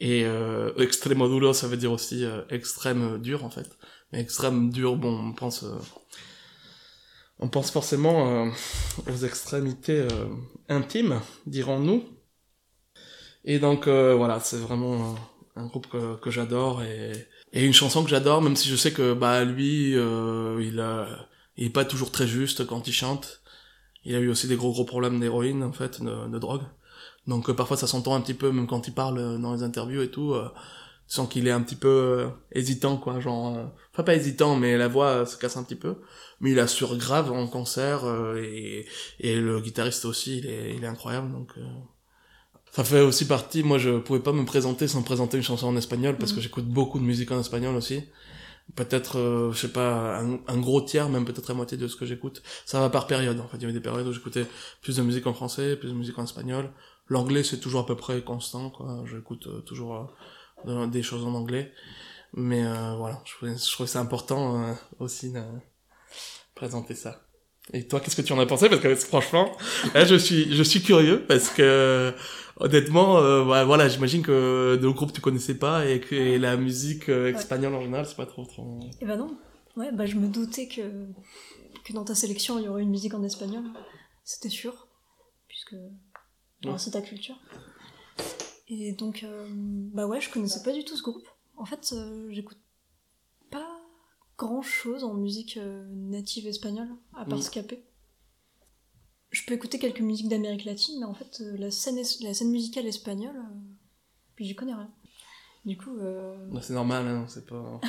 Et euh, Extremoduro, ça veut dire aussi euh, extrême dur en fait. Mais extrême dur, bon, on pense, euh, on pense forcément euh, aux extrémités intimes, dirons-nous. Et donc voilà, c'est vraiment un groupe que, que j'adore et, et une chanson que j'adore, même si je sais que bah lui, euh, il a, il est pas toujours très juste quand il chante. Il a eu aussi des gros gros problèmes d'héroïne en fait, de, de drogue. Donc euh, parfois ça s'entend un petit peu, même quand il parle euh, dans les interviews et tout. euh, qu'il est un petit peu euh, hésitant quoi genre enfin pas hésitant mais la voix se casse un petit peu mais il assure grave en concert et et le guitariste aussi il est il est incroyable donc ça fait aussi partie moi je pouvais pas me présenter sans présenter une chanson en espagnol parce que j'écoute beaucoup de musique en espagnol aussi. Peut-être euh, je sais pas un, un gros tiers même peut-être la moitié de ce que j'écoute. Ça va par période en fait. Il y avait des périodes où j'écoutais plus de musique en français plus de musique en espagnol. L'anglais c'est toujours à peu près constant quoi. J'écoute euh, toujours euh, de- des choses en anglais. Mais euh, voilà, je trouvais, je trouvais ça important aussi de présenter ça. Et toi, qu'est-ce que tu en as pensé? Parce que franchement, là, je suis, je suis curieux parce que honnêtement, euh, ouais, voilà, j'imagine que de groupe tu connaissais pas et que et la musique euh, espagnole en général, c'est pas trop trop. Eh ben non. Ouais, bah je me doutais que, que dans ta sélection il y aurait une musique en espagnol. C'était sûr. Puisque. C'est ta culture. Et donc, euh, bah ouais, je connaissais pas du tout ce groupe. En fait, euh, j'écoute pas grand chose en musique euh, native espagnole, à part Mm. Scapé. Je peux écouter quelques musiques d'Amérique latine, mais en fait, euh, la, scène es- la scène musicale espagnole, euh, puis j'y connais rien. Du coup, euh, Bah, c'est normal, hein, c'est pas...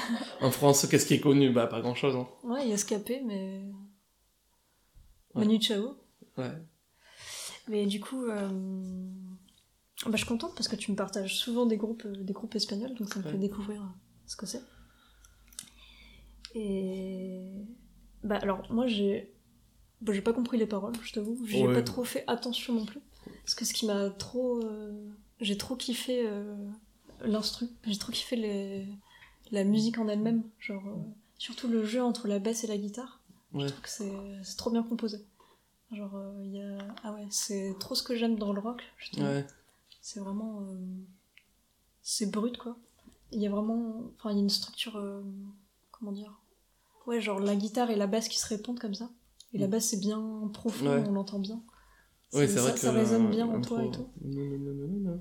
En France, qu'est-ce qui est connu? Bah, pas grand-chose, hein. ouais, il y a Scapé, mais. Ouais. Manu Chao. Ouais. Mais du coup, euh, bah, je suis contente parce que tu me partages souvent des groupes, des groupes espagnols, donc ça me Ouais. fait découvrir ce que c'est. Et bah alors moi j'ai, bah, j'ai pas compris les paroles, je t'avoue, j'ai Ouais. pas trop fait attention non plus, parce que ce qui m'a trop, euh, j'ai trop kiffé euh, l'instru, j'ai trop kiffé les... la musique en elle-même, genre euh, surtout le jeu entre la basse et la guitare. Ouais. Je trouve que c'est, trop bien composé. Genre, euh, il y a... Ah ouais, c'est trop ce que j'aime dans le rock, justement. Ouais. C'est vraiment... euh, C'est brut, quoi. Il y a vraiment... Enfin, il y a une structure... euh, Comment dire Ouais, genre la guitare et la basse qui se répondent comme ça. Et la basse, c'est bien profond, Ouais. on l'entend bien. Oui, c'est ça, vrai que... ça résonne bien euh, en toi et tout. Non, non, non, non, non.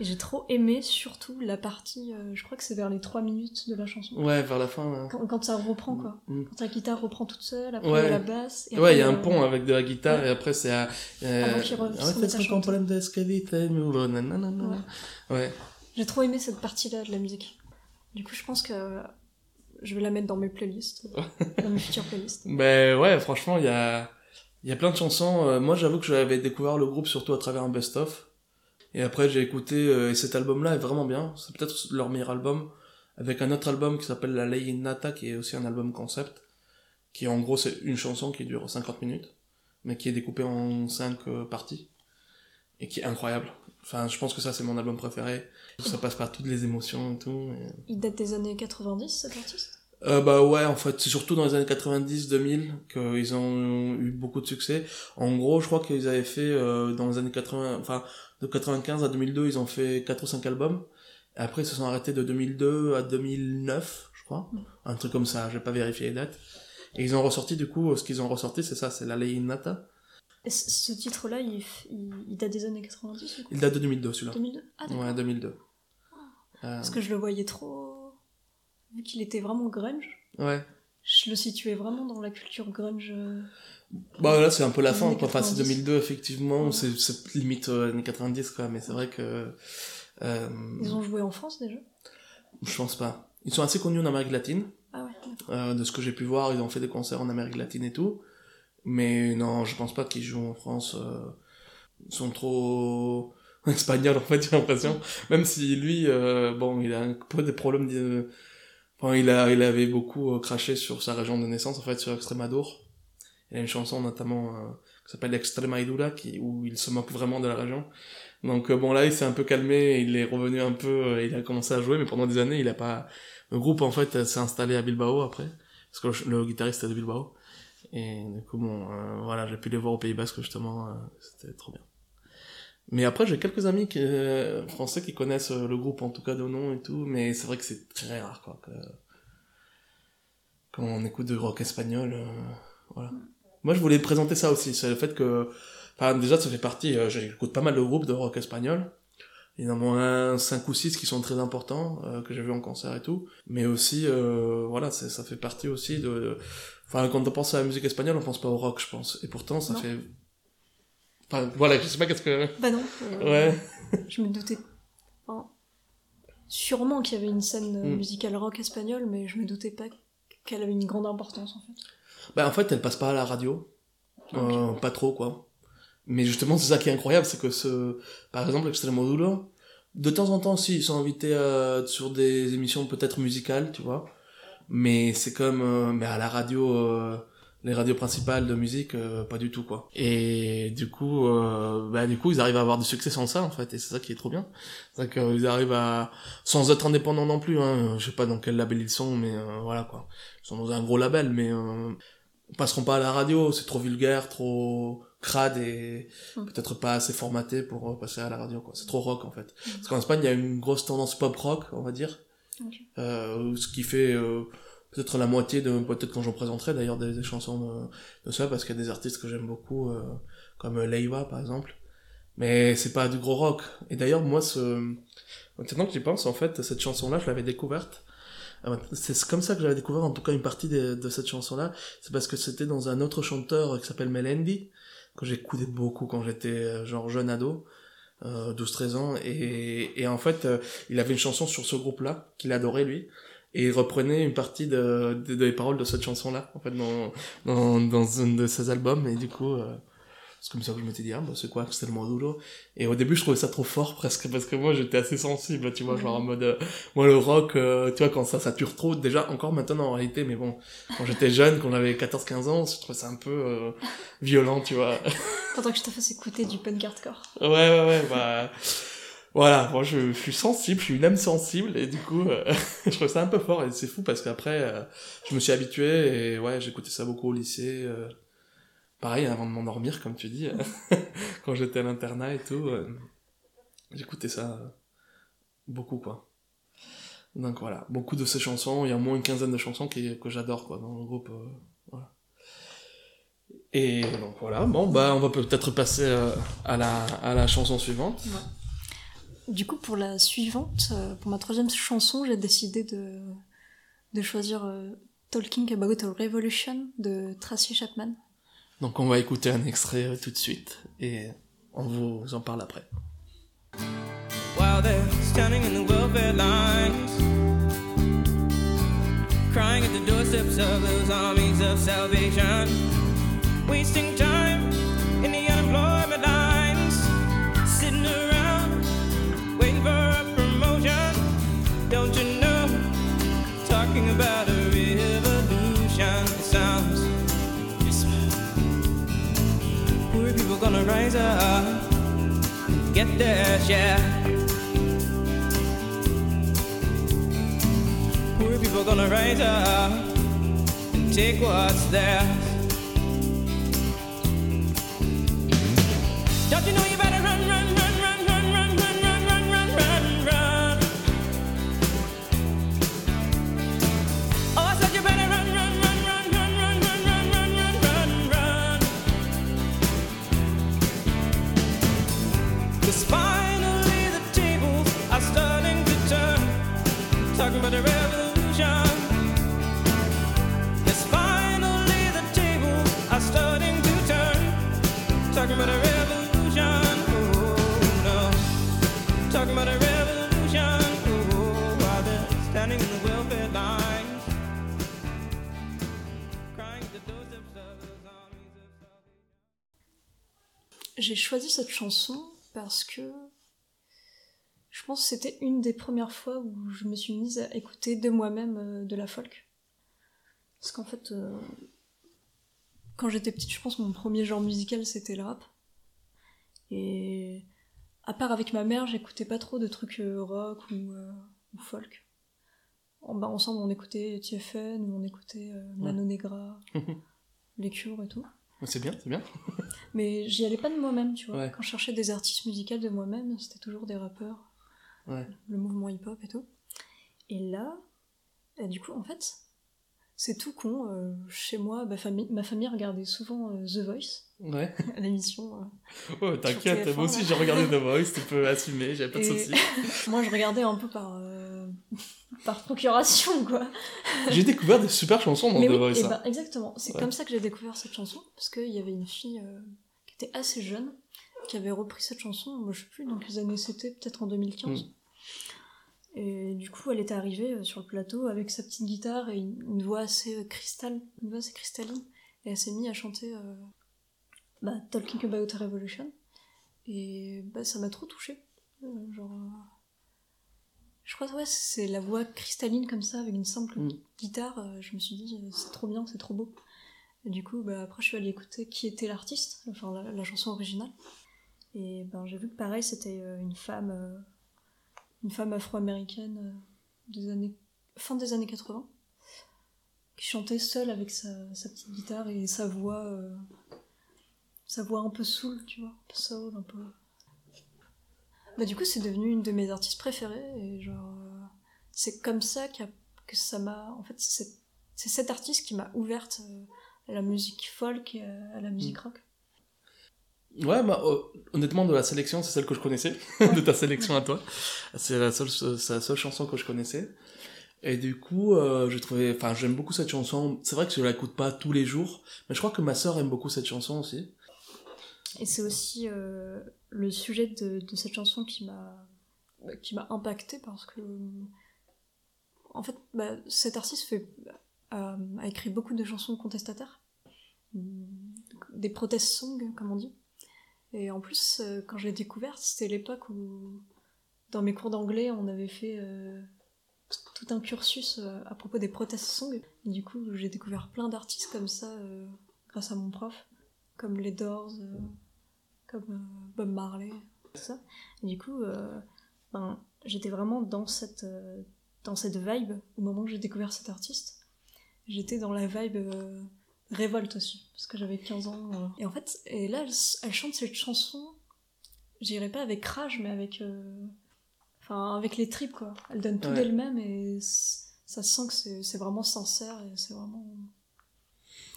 Et j'ai trop aimé, surtout, la partie... euh, je crois que c'est vers les 3 minutes de la chanson. Ouais, vers la fin, là. Quand, quand ça reprend, quoi. Mm. Quand la guitare reprend toute seule, après Ouais. la basse... et Ouais, il y a un euh, pont avec de la guitare ouais. et après c'est à... Ouais. Ouais. J'ai trop aimé cette partie-là de la musique. Du coup, je pense que je vais la mettre dans mes playlists, dans mes futures playlists. Ben ouais, franchement, il y a, y a plein de chansons. Euh, moi, j'avoue que j'avais découvert le groupe surtout à travers un best-of. Et après, j'ai écouté, euh, et cet album-là est vraiment bien. C'est peut-être leur meilleur album. Avec un autre album qui s'appelle La Ley Nata, qui est aussi un album concept. Qui en gros, c'est une chanson qui dure 50 minutes. Mais qui est découpée en 5 parties. Et qui est incroyable. Enfin, je pense que ça, c'est mon album préféré. Ça passe par toutes les émotions et tout. et- Il date des années 90, cet artiste? Euh, bah ouais, en fait, c'est surtout dans les années 90-2000 qu'ils ont eu beaucoup de succès. En gros, je crois qu'ils avaient fait euh, dans les années 80, enfin de 95 à 2002, ils ont fait 4 ou 5 albums. Après, ils se sont arrêtés de 2002 à 2009, je crois. Un truc comme ça, j'ai pas vérifié les dates. Et ils ont ressorti, du coup, ce qu'ils ont ressorti, c'est ça, c'est la Lei Nata. Et ce titre-là, il, f- il, il date des années 90 du coup Il date de 2002, celui-là. 2002 Ah. Ouais, 2002. Euh, Parce que je le voyais trop. Vu qu'il était vraiment grunge, ouais. je le situais vraiment dans la culture grunge. euh, Bah là c'est un peu la fin quoi. Enfin c'est 90. 2002 effectivement, Ouais. c'est limite euh, années 90 quoi, mais c'est vrai que euh, Ils ont joué en France déjà? Je pense pas. Ils sont assez connus en Amérique latine. Ah ouais. Euh, de ce que j'ai pu voir, ils ont fait des concerts en Amérique latine et tout. Mais non, je pense pas qu'ils jouent en France. euh, Ils sont trop espagnols en fait, j'ai l'impression. Même si lui, euh, bon, il a un peu des problèmes. De... Enfin, il a, il avait beaucoup euh, craché sur sa région de naissance en fait, sur Extremadure. Il a une chanson notamment euh, qui s'appelle Extremadura, qui où il se moque vraiment de la région. Donc euh, bon là, il s'est un peu calmé, il est revenu un peu, euh, il a commencé à jouer, mais pendant des années, il a pas. Le groupe en fait s'est installé à Bilbao après, parce que le guitariste est de Bilbao. Et du coup bon, euh, voilà, j'ai pu les voir au Pays Basque justement, euh, c'était trop bien. Mais après, j'ai quelques amis qui, euh, français qui connaissent euh, le groupe en tout cas de nom et tout, mais c'est vrai que c'est très rare quoi. Que... Quand on écoute du rock espagnol, euh, voilà. Moi, je voulais présenter ça aussi, c'est le fait que, enfin, déjà, ça fait partie, euh, j'écoute pas mal de groupes de rock espagnol. Il y en a moins 5 ou 6 qui sont très importants, euh, que j'ai vu en concert et tout. Mais aussi, euh, voilà, ça fait partie aussi de... Enfin, quand on pense à la musique espagnole, on pense pas au rock, je pense. Et pourtant, ça Non. fait... Enfin, voilà, je sais pas qu'est-ce que... Bah non. euh, Ouais. Je me doutais. Enfin, sûrement qu'il y avait une scène Mm. musicale rock espagnole, mais je me doutais pas qu'elle avait une grande importance en fait. Bah, en fait, elle passe pas à la radio. Pas trop, quoi. Mais justement, c'est ça qui est incroyable, c'est que ce... Par exemple, Extremoduro, de temps en temps, si, ils sont invités euh, sur des émissions peut-être musicales, tu vois. Mais c'est comme... euh, mais à la radio... euh, les radios principales de musique, euh, pas du tout quoi. Et du coup, euh, bah du coup, ils arrivent à avoir du succès sans ça en fait, et c'est ça qui est trop bien. C'est qu'ils arrivent à, sans être indépendants non plus. Hein, je sais pas dans quel label ils sont, mais euh, voilà quoi. Ils sont dans un gros label, mais ils passeront pas à la radio. C'est trop vulgaire, trop crade et Mm. peut-être pas assez formaté pour euh, passer à la radio quoi. C'est trop rock en fait. Parce qu'en Espagne, il y a une grosse tendance pop rock, on va dire, euh, ce qui fait euh, peut-être la moitié de peut-être quand j'en présenterai d'ailleurs des, des chansons de, de ça parce qu'il y a des artistes que j'aime beaucoup euh, comme euh, Leiva par exemple. Mais c'est pas du gros rock. Et d'ailleurs moi ce maintenant que j'y pense en fait cette chanson là je l'avais découverte. Euh, c'est comme ça que j'avais découvert en tout cas une partie de, de cette chanson là c'est parce que c'était dans un autre chanteur qui s'appelle Melendi que j'écoutais beaucoup quand j'étais euh, genre jeune ado euh, 12-13 ans, et, et en fait, euh, il avait une chanson sur ce groupe-là, qu'il adorait lui, et il reprenait une partie de, de- des paroles de cette chanson-là, en fait, dans, dans, dans un de ses albums, et du coup, euh, c'est comme ça que je m'étais dit, ah, bah, c'est quoi, c'est le modulo Et au début, je trouvais ça trop fort, presque, parce que moi, j'étais assez sensible, tu vois, genre en mode, euh, moi, le rock, euh, tu vois, quand ça sature trop, déjà, encore maintenant en réalité, mais bon, quand j'étais jeune, quand j'avais 14-15 ans, je trouvais ça un peu euh, violent, tu vois. Faudrait que je te fasse écouter du punk hardcore. Ouais, ouais, ouais, bah. Voilà, moi je, je suis sensible, je suis une âme sensible, et du coup, euh, je trouve ça un peu fort, et c'est fou parce qu'après, euh, je me suis habitué, et ouais, j'écoutais ça beaucoup au lycée. euh, pareil, avant de m'endormir, comme tu dis, quand j'étais à l'internat et tout, euh, j'écoutais ça euh, beaucoup, quoi. Donc voilà, beaucoup de ces chansons, il y a au moins une quinzaine de chansons que j'adore, quoi, dans le groupe. euh. Et donc voilà, bon, bah, on va peut-être passer euh, à, la, à la chanson suivante. Du coup, pour la suivante, euh, pour ma troisième chanson, j'ai décidé de, de choisir euh, Talking About a Revolution de Tracy Chapman. Donc on va écouter un extrait euh, tout de suite et on vous en parle après. While they're standing in the welfare lines, crying at the doorsteps of those armies of salvation, Poor people gonna rise up and take what's theirs. Choisi cette chanson parce que je pense que c'était une des premières fois où je me suis mise à écouter de moi-même euh, de la folk. Parce qu'en fait, euh, quand j'étais petite, je pense que mon premier genre musical c'était le rap. Et à part avec ma mère, j'écoutais pas trop de trucs euh, rock ou, euh, ou folk. En, bah, ensemble, on écoutait TFN on écoutait euh, Mano Negra, Les Cures et tout. C'est bien, c'est bien. Mais j'y allais pas de moi-même, tu vois. Ouais. Quand je cherchais des artistes musicaux de moi-même, c'était toujours des rappeurs, Ouais. le mouvement hip-hop et tout. Et là, euh, du coup, en fait, c'est tout con. euh, chez moi, ma famille, ma famille regardait souvent euh, The Voice, Ouais. l'émission. euh. Oh, t'inquiète, TF1, moi aussi j'ai regardé The Voice, tu peux assumer, j'avais pas de soucis. moi, je regardais un peu par, euh, par procuration, quoi. J'ai découvert des super chansons dans Mais The oui, Voice. et hein. ben, exactement. C'est Ouais. comme ça que j'ai découvert cette chanson, parce qu'il y avait une fille euh, qui était assez jeune, qui avait repris cette chanson, moi, je sais plus dans quelles années c'était, peut-être en 2015. Mm. Et du coup, elle était arrivée sur le plateau avec sa petite guitare et une, voix assez cristal, une voix assez cristalline, et elle s'est mise à chanter euh, bah, Talking About a Revolution. Et bah, ça m'a trop touchée. Euh, genre. euh, Je crois que ouais, c'est la voix cristalline comme ça, avec une simple Mm. guitare. euh, je me suis dit, c'est trop bien, c'est trop beau. Et du coup, bah, après, je suis allée écouter qui était l'artiste, enfin la, la chanson originale. Et ben, j'ai vu que pareil, c'était une femme, une femme afro-américaine des années, fin des années 80, qui chantait seule avec sa, sa petite guitare et sa voix, euh, sa voix un peu soul, tu vois, un peu soul, un peu. Bah, du coup, c'est devenu une de mes artistes préférées et genre, euh, c'est comme ça que ça m'a. En fait, c'est c'est cet artiste qui m'a ouverte euh, à la musique folk et à, à la musique rock. Ouais, bah, euh, honnêtement, de la sélection, c'est celle que je connaissais, de ta sélection à toi. C'est la seule, la seule chanson que je connaissais. Et du coup, euh, j'ai trouvé, enfin, j'aime beaucoup cette chanson. C'est vrai que je l'écoute pas tous les jours, mais je crois que ma sœur aime beaucoup cette chanson aussi. Et c'est aussi euh, le sujet de, cette chanson qui m'a qui m'a impacté parce que en fait bah, cet artiste fait a, écrit beaucoup de chansons contestataires. Des protest songs comme on dit. Et en plus euh, quand je l'ai découverte c'était l'époque où dans mes cours d'anglais on avait fait euh, tout un cursus euh, à propos des protest songs. Du coup j'ai découvert plein d'artistes comme ça euh, grâce à mon prof comme les Doors euh, comme euh, Bob Marley tout ça. Et du coup euh, ben, j'étais vraiment dans cette dans cette vibe au moment où j'ai découvert cet artiste. J'étais dans la vibe révolte aussi parce que j'avais 15 ans et en fait et là elle, chante cette chanson j'irais pas avec rage mais avec enfin avec les tripes quoi. Elle donne tout Ouais. d'elle-même et ça sent que c'est c'est vraiment sincère et c'est vraiment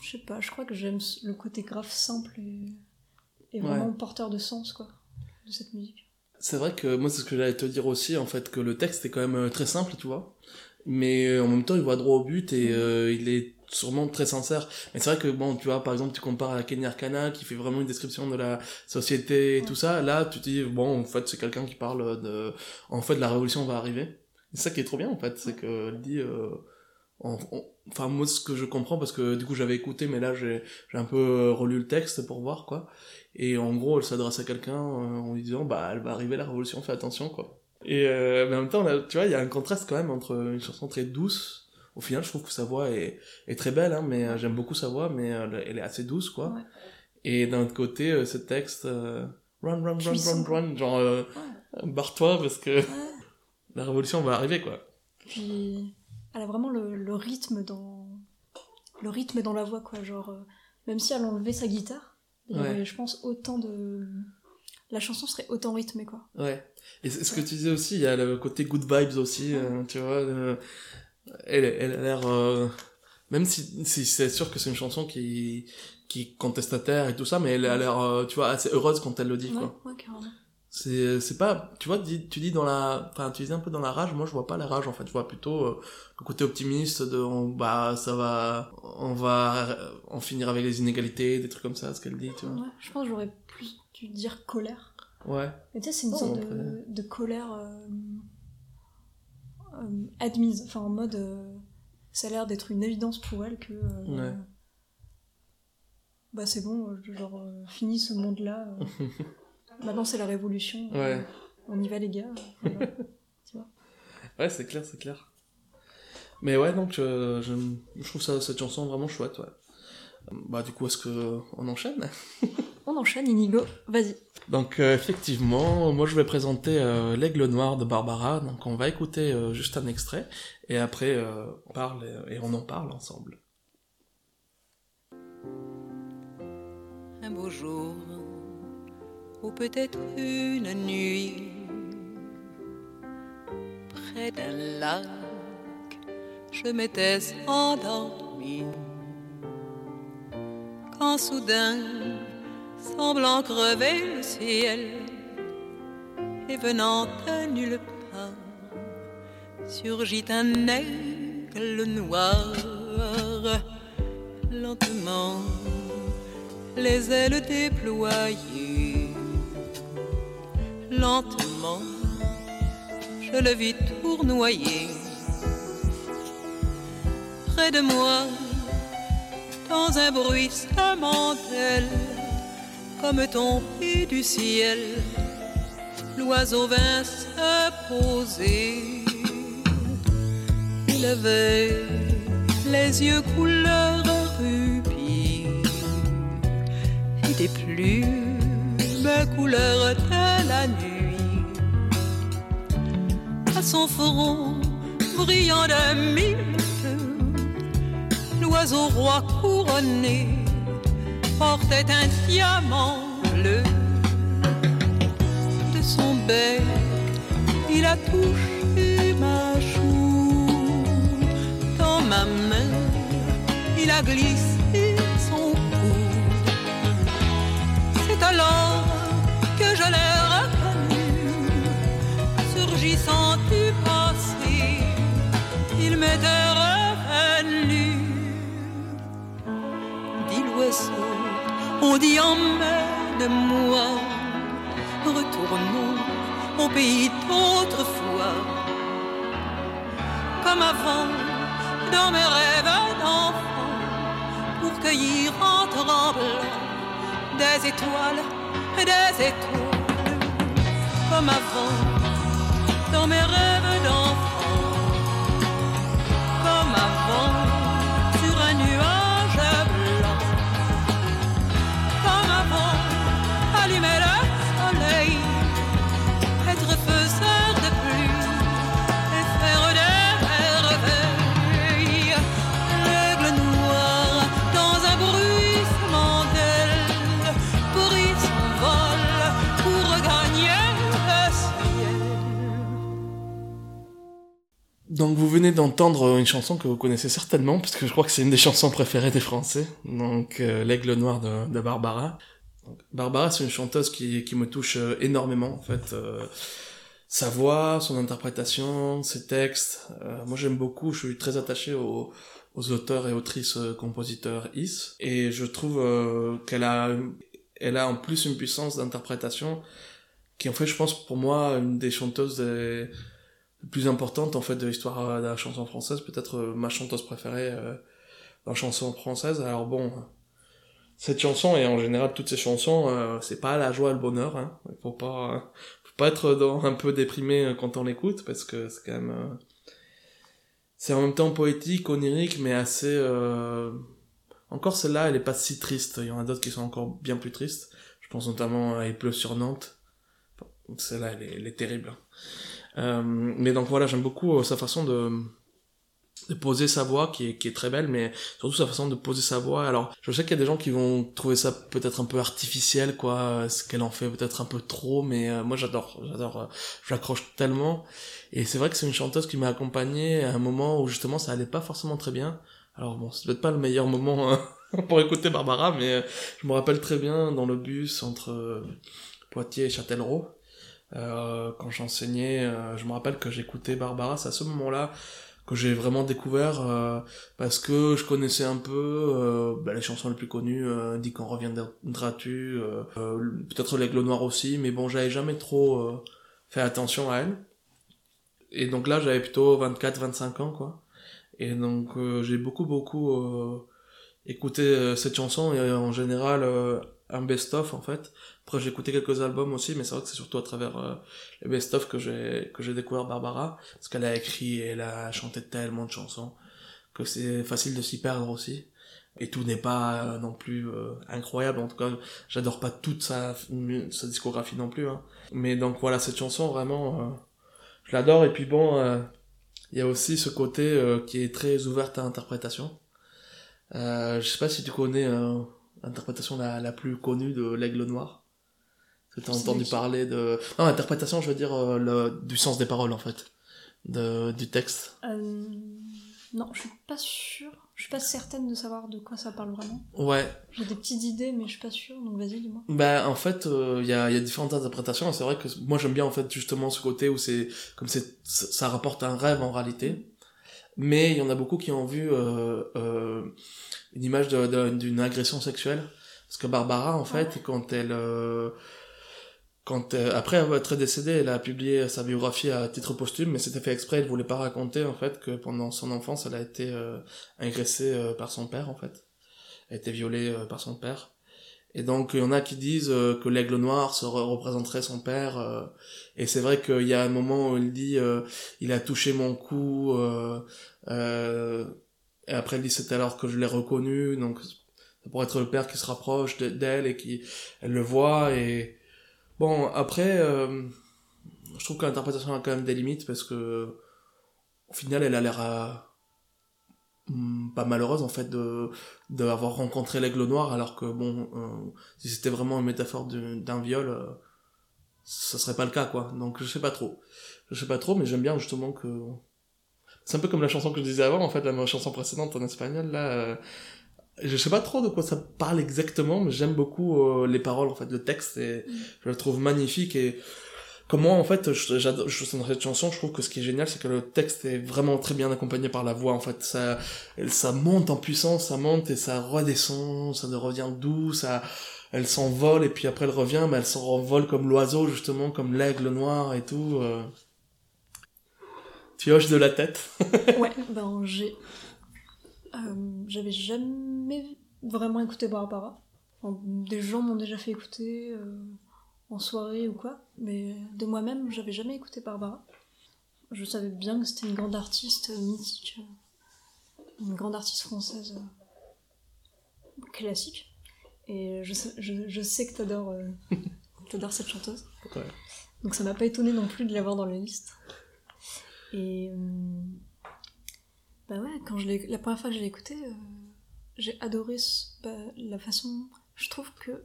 je sais pas je crois que j'aime le côté grave simple et, et vraiment Ouais. porteur de sens quoi de cette musique C'est vrai que moi, c'est ce que j'allais te dire aussi, en fait, que le texte est quand même euh, très simple, tu vois. Mais euh, en même temps, il va droit au but et euh, il est sûrement très sincère. Mais c'est vrai que, bon, tu vois, par exemple, tu compares à Kenny Arcana, qui fait vraiment une description de la société et tout ça. Là, tu te dis, bon, en fait, c'est quelqu'un qui parle de... En fait, la révolution va arriver. C'est ça qui est trop bien, en fait, c'est qu'elle dit... euh, en- en- Enfin, moi, ce que je comprends, parce que du coup, j'avais écouté, mais là, j'ai j'ai un peu euh, relu le texte pour voir, quoi. Et en gros, elle s'adresse à quelqu'un euh, en lui disant, bah, elle va arriver la révolution, fais attention, quoi. Et euh, mais en même temps, là, tu vois, il y a un contraste quand même entre une chanson très douce. Au final, je trouve que sa voix est, est très belle, hein, mais euh, j'aime beaucoup sa voix, mais elle est assez douce, quoi. Ouais. Et d'un autre côté, euh, ce texte, euh, run, run, run, run, run, genre, euh, barre-toi parce que Ouais. la révolution va arriver, quoi. Puis elle a vraiment le, le rythme dans le rythme dans la voix quoi, genre euh, même si elle enlevait sa guitare, il y Ouais. aurait, je pense autant de la chanson serait autant rythmée quoi. Ouais. Et ce que tu disais aussi, il y a le côté good vibes aussi, euh, tu vois. euh, elle, elle a l'air... même si, si c'est sûr que c'est une chanson qui, qui est contestataire et tout ça, mais elle a l'air, tu vois, assez heureuse quand elle le dit, Ouais, quoi. carrément. C'est, c'est pas, tu vois, tu dis, tu dis dans la, enfin, tu disais un peu dans la rage, moi je vois pas la rage en fait, je vois plutôt euh, le côté optimiste de, on- bah, ça va, on va euh, en finir avec les inégalités, des trucs comme ça, ce qu'elle dit, tu vois. Ouais, je pense que j'aurais plus dû dire colère. Ouais. Mais tu sais, c'est une Oh, sorte après. de, de colère euh, euh, admise, enfin en mode euh, ça a l'air d'être une évidence pour elle que euh, Ouais. bah c'est bon, euh, genre euh, fini ce monde-là. euh, maintenant c'est la révolution. euh, Ouais. on y va les gars. euh, voilà. tu vois. Ouais, c'est clair, c'est clair. Mais ouais, donc euh, je, je trouve ça, cette chanson vraiment chouette, ouais. Bah du coup, est-ce que on enchaîne? On enchaîne Inigo, vas-y. Donc euh, effectivement, moi je vais présenter euh, L'Aigle Noir de Barbara, donc on va écouter euh, juste un extrait, et après euh, on parle et, et on en parle ensemble. un beau jour, ou peut-être une nuit, près d'un lac, je m'étais endormi. Quand soudain, semblant crever le ciel, et venant de nulle part, surgit un aigle noir, lentement les ailes déployées. Lentement, je le vis tournoyer. Près de moi, dans un bruissement d'ailes, comme tombé du ciel, l'oiseau vint se poser. Il avait les yeux couleur rubis et des plumes couleur de la nuit. À son front brillant de mille feux, l'oiseau roi couronné portait un diamant bleu. De son bec, il a touché ma joue. Dans ma main, il a glissé son coude. C'est alors que je l'ai surgissant du passé, il m'était revenu. Dit l'oiseau, on dit emmène de moi. Retournons au pays d'autrefois. Comme avant, dans mes rêves d'enfant, pour cueillir en tremblant des étoiles, des étoiles. Comme avant, dans mes rêves. Donc vous venez d'entendre une chanson que vous connaissez certainement, parce que je crois que c'est une des chansons préférées des Français, donc euh, L'Aigle Noir de, Barbara. Barbara, c'est une chanteuse qui, qui me touche euh, énormément, en fait. euh, sa voix, son interprétation, ses textes. Moi j'aime beaucoup, je suis très attaché aux, auteurs et autrices compositeurs is, et je trouve qu'elle a, elle a en plus une puissance d'interprétation qui en fait je pense pour moi une des chanteuses plus importantes en fait de l'histoire euh, de la chanson française, peut-être euh, ma chanteuse préférée euh, la chanson française. Alors bon, cette chanson et en général toutes ces chansons, euh, c'est pas la joie et le bonheur. Hein. Faut pas, euh, faut pas être dans, un peu déprimé euh, quand on l'écoute parce que c'est quand même, euh, c'est en même temps poétique, onirique, mais assez. euh, Encore celle-là, elle est pas si triste. Il y en a d'autres qui sont encore bien plus tristes. Je pense notamment à Il pleut sur Nantes. Bon, Celle-là, elle est, elle est terrible. Euh, mais donc voilà, j'aime beaucoup euh, sa façon de, de poser sa voix qui est, qui est très belle, mais surtout sa façon de poser sa voix. Alors, je sais qu'il y a des gens qui vont trouver ça peut-être un peu artificiel, quoi, euh, ce qu'elle en fait peut-être un peu trop, mais euh, moi j'adore, j'adore, euh, je l'accroche tellement. Et c'est vrai que c'est une chanteuse qui m'a accompagné à un moment où justement ça allait pas forcément très bien. Alors bon, c'est peut-être pas le meilleur moment hein, pour écouter Barbara, mais euh, je me rappelle très bien dans le bus entre euh, Poitiers et Châtellerault. Euh, quand j'enseignais, euh, je me rappelle que j'écoutais Barbara, c'est à ce moment-là que j'ai vraiment découvert euh, parce que je connaissais un peu euh, bah, les chansons les plus connues, euh, Dis qu'on reviendra-tu, euh, peut-être l'aigle noir aussi, mais bon, j'avais jamais trop fait attention à elle. Et donc là, j'avais plutôt 24-25 ans, quoi. Et donc j'ai beaucoup, beaucoup écouté cette chanson et en général un best-of en fait. Après j'ai écouté quelques albums aussi, mais c'est vrai que c'est surtout à travers euh, les best-of que j'ai que j'ai découvert Barbara, parce qu'elle a écrit et elle a chanté tellement de chansons que c'est facile de s'y perdre aussi. Et tout n'est pas euh, non plus euh, incroyable. En tout cas, j'adore pas toute sa, sa discographie non plus. Hein. Mais donc voilà, cette chanson vraiment, je l'adore. Et puis bon, il y a aussi ce côté qui est très ouverte à l'interprétation. Euh, je sais pas si tu connais l'interprétation la, la plus connue de l'aigle noir. Est-ce que tu as C'est entendu parler de... Non, l'interprétation, je veux dire, euh, le, du sens des paroles, en fait. De, du texte. Euh, non, je suis pas sûre. Je suis pas certaine de savoir de quoi ça parle vraiment. Ouais. J'ai des petites idées, mais je suis pas sûre, donc vas-y, dis-moi. Ben, en fait, euh, il y, a, y a différentes interprétations, et c'est vrai que moi j'aime bien, en fait, justement, ce côté où c'est, comme c'est, ça rapporte un rêve en réalité. Mais il y en a beaucoup qui ont vu euh, euh, une image d'une agression sexuelle. Parce que Barbara, en fait, quand elle... quand euh, après être décédée, elle a publié sa biographie à titre posthume, mais c'était fait exprès. Elle voulait pas raconter en fait que pendant son enfance, elle a été euh, agressée euh, par son père en fait. Elle a été violée euh, par son père. Et donc il y en a qui disent euh, que l'aigle noir se re- représenterait son père. euh, et c'est vrai qu'il y a un moment où il dit il a touché mon cou. et après il dit c'est alors que je l'ai reconnu. Donc ça pourrait être le père qui se rapproche de- d'elle et qui elle le voit et Bon, après, euh, je trouve que l'interprétation a quand même des limites parce que, au final, elle a l'air euh, hmm, pas malheureuse en fait de d'avoir rencontré l'aigle noir alors que bon, euh, si c'était vraiment une métaphore d'un viol, euh, ça serait pas le cas quoi. Donc je sais pas trop, je sais pas trop, mais j'aime bien justement que c'est un peu comme la chanson que je disais avant en fait, la chanson précédente en espagnol là. Je sais pas trop de quoi ça parle exactement, mais j'aime beaucoup euh, les paroles, en fait, le texte, et je le trouve magnifique, et comme moi, en fait, je- j'adore, dans cette chanson, je trouve que ce qui est génial, c'est que le texte est vraiment très bien accompagné par la voix, en fait, ça, ça monte en puissance, ça monte et ça redescend, ça revient doux, ça, elle s'envole et puis après elle revient, mais elle s'envole comme l'oiseau justement, comme l'aigle noir et tout. euh. Tu hoches de la tête. Ouais, ben j'ai. Euh, J'avais jamais vraiment écouté Barbara. Enfin, des gens m'ont déjà fait écouter euh, en soirée ou quoi, mais de moi-même, j'avais jamais écouté Barbara. Je savais bien que c'était une grande artiste mythique, une grande artiste française euh, classique. Et je sais, je, je sais que t'adores euh, t'adores cette chanteuse. Ouais. Donc ça m'a pas étonné non plus de l'avoir dans la liste. Et bah ouais, quand je la première fois que je l'ai écoutée, euh, j'ai adoré ce- bah, la façon. Je trouve que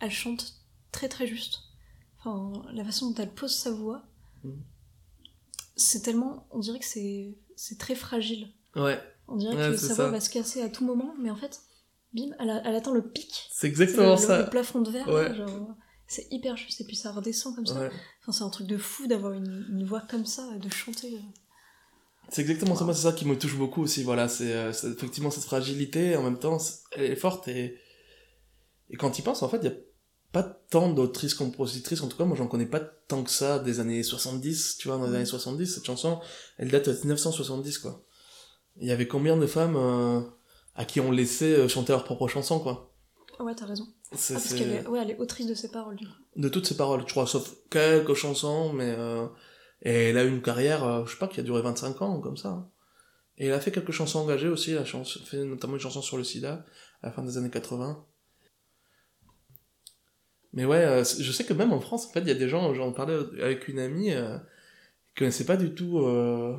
elle chante très très juste. Enfin, la façon dont elle pose sa voix, Mhm. c'est tellement, on dirait que c'est c'est très fragile. Ouais, On dirait Ouais, que sa voix va se casser à tout moment, mais en fait, bim, elle, a- elle atteint le pic. c'est exactement le, ça. le plafond de verre, Ouais. genre, c'est hyper juste et puis ça redescend comme ça. Ouais. Enfin, c'est un truc de fou d'avoir une, une voix comme ça de chanter. C'est exactement ça, moi c'est ça qui me touche beaucoup aussi, voilà, c'est euh, effectivement cette fragilité, en même temps, elle est forte et, et quand tu y penses, en fait, il y a pas tant d'autrices compositrices, en tout cas, moi j'en connais pas tant que ça des années 70, tu vois, dans les années 70, cette chanson, elle date de 1970, quoi. Il y avait combien de femmes euh, à qui on laissait euh, chanter leurs propres chansons, quoi? Ouais, t'as raison. C'est, Ah, parce qu'elle est, ouais, elle est autrice de ses paroles, du coup. De toutes ses paroles, je crois, sauf quelques chansons, mais... Euh, et elle a eu une carrière, euh, je sais pas, qui a duré 25 ans, comme ça. hein. Et elle a fait quelques chansons engagées aussi, elle a fait notamment une chanson sur le sida, à la fin des années 80. Mais ouais, euh, je sais que même en France, en fait, il y a des gens, j'en parlais avec une amie, euh, qui connaissait pas du tout euh,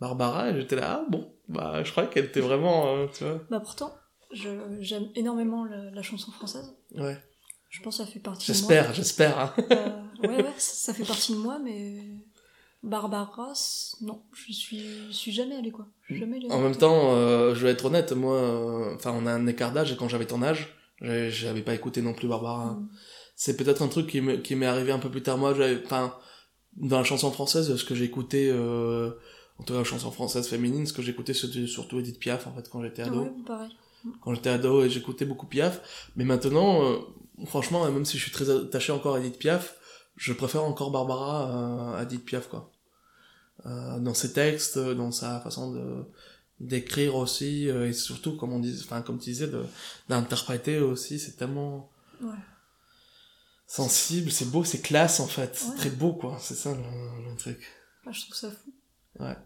Barbara, et j'étais là, ah bon, bah je croyais qu'elle était vraiment, euh, tu vois, Bah pourtant, je- j'aime énormément la, la chanson française. ouais. Je pense que ça fait partie de moi. J'espère, j'espère, hein. Euh, ouais, ouais, ça, ça fait partie de moi, mais Barbara, c- non, je suis, je suis jamais allée, quoi. Jamais allée En même temps, euh, je vais être honnête, moi, euh, enfin, on a un écart d'âge et quand j'avais ton âge, j'avais pas écouté non plus Barbara. Mm. C'est peut-être un truc qui me- qui m'est arrivé un peu plus tard. Moi, j'avais, enfin, dans la chanson française, ce que j'ai écouté, euh, en tout cas, la chanson française féminine, ce que j'écoutais, c'était surtout Edith Piaf, en fait, quand j'étais ado. Ouais, pareil. Quand j'étais ado, j'écoutais beaucoup Piaf. Mais maintenant, euh, franchement, même si je suis très attaché encore à Edith Piaf, je préfère encore Barbara euh, à Edith Piaf, quoi. Euh, dans ses textes, dans sa façon de d'écrire aussi, euh, et surtout, comme on dit, enfin, comme tu disais, d'interpréter aussi, c'est tellement Ouais. sensible, c'est beau, c'est classe, en fait. C'est très beau, quoi. C'est ça, le, le truc. Je trouve ça fou. Ouais.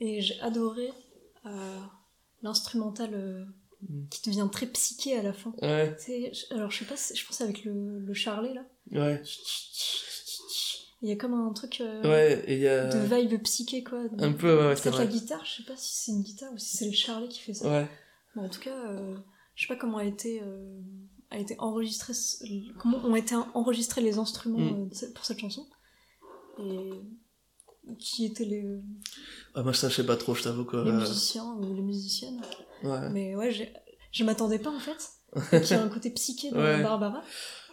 Et j'ai adoré euh, l'instrumental euh. Qui devient très psyché à la fin. Ouais, je- alors je sais pas, je pense avec le, le charlet là. ouais, Il y a comme un truc euh, ouais, et il y a... de vibe psyché quoi. Un peu, ouais, c'est Peut-être la vrai. guitare, je sais pas si c'est une guitare ou si c'est le charlet qui fait ça. Ouais. Bon, en tout cas, euh, je sais pas comment a été, euh, a été enregistré, comment ont été enregistrés les instruments Mm. euh, pour cette chanson. Et qui étaient les, Ah, moi, ça, je sais pas trop, je t'avoue que... les musiciens ou les musiciennes. Ouais. Mais ouais, je m'attendais pas en fait qu'il y ait un côté psyché dans Ouais. Barbara.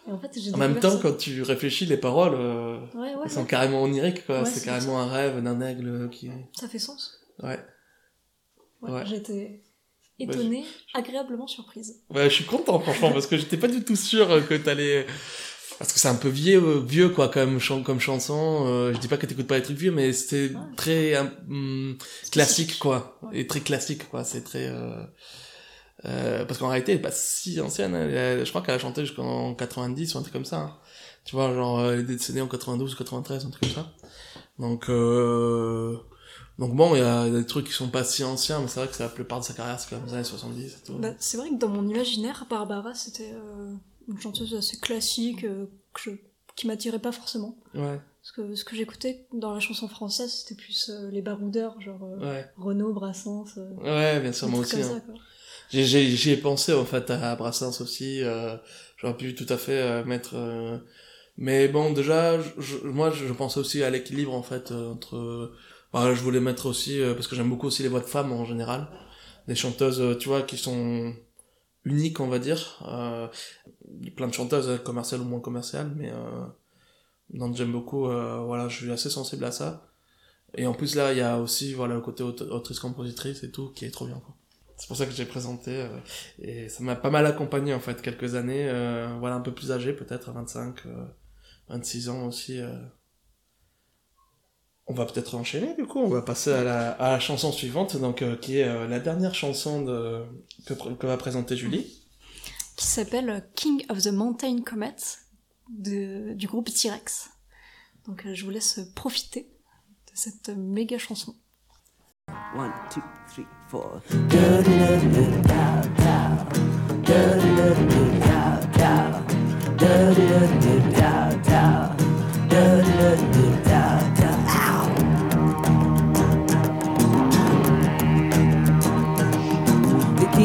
Et en fait, En même temps, ça. quand tu réfléchis, les paroles, euh, Ouais, ouais, elles sont ouais. carrément oniriques, quoi. C'est carrément un rêve d'un aigle qui... ça fait sens. Ouais. J'étais étonnée, agréablement surprise. Ouais, je suis content, franchement, parce que j'étais pas du tout sûr que t'allais... Parce que c'est un peu vieux, vieux quoi, comme, chan- comme chanson. Euh, je dis pas que t'écoutes pas les trucs vieux, mais c'était Ouais. très hum, classique, quoi. Ouais. Et très classique, quoi. C'est très... Euh... euh, parce qu'en réalité, elle est pas si ancienne. hein. Elle- je crois qu'elle a chanté jusqu'en 90 ou un truc comme ça. hein. Tu vois, genre, euh, elle est décédée en 92 ou 93, un truc comme ça. Donc, euh... Donc bon, il y a des trucs qui sont pas si anciens, mais c'est vrai que c'est la plupart de sa carrière, c'est quand même les années 70 et tout. Bah, c'est vrai que dans mon imaginaire, Barbara, c'était euh, une chanteuse assez classique euh, que je- qui m'attirait pas forcément. Ouais, Parce que ce que j'écoutais dans la chanson française, c'était plus euh, les baroudeurs, genre euh, ouais. Renaud, Brassens. euh, Ouais, bien sûr, moi aussi. hein. j'y ai pensé en fait à Brassens aussi. Euh, J'aurais pu tout à fait euh, mettre. euh, Mais bon, déjà, je, moi, je pensais aussi à l'équilibre en fait euh, entre. Bah, je voulais mettre aussi euh, parce que j'aime beaucoup aussi les voix de femmes en général, des chanteuses, tu vois, qui sont uniques, on va dire. Euh, plein de chanteuses euh, commerciales ou moins commerciales, mais euh, donc j'aime beaucoup. euh, voilà, je suis assez sensible à ça. Et en plus là, il y a aussi voilà le côté autrice-compositrice et tout qui est trop bien. Quoi. C'est pour ça que j'ai présenté euh, et ça m'a pas mal accompagné en fait quelques années, euh, voilà un peu plus âgé peut-être à 25, euh, 26 ans aussi on va peut-être enchaîner du coup, on va passer à la, chanson suivante, donc euh, qui est euh, la dernière chanson que, va présenter Julie. Qui s'appelle euh, King of the Mountain Comet du groupe T-Rex. Donc je vous laisse profiter de cette méga chanson. 1, 2, 3, 4.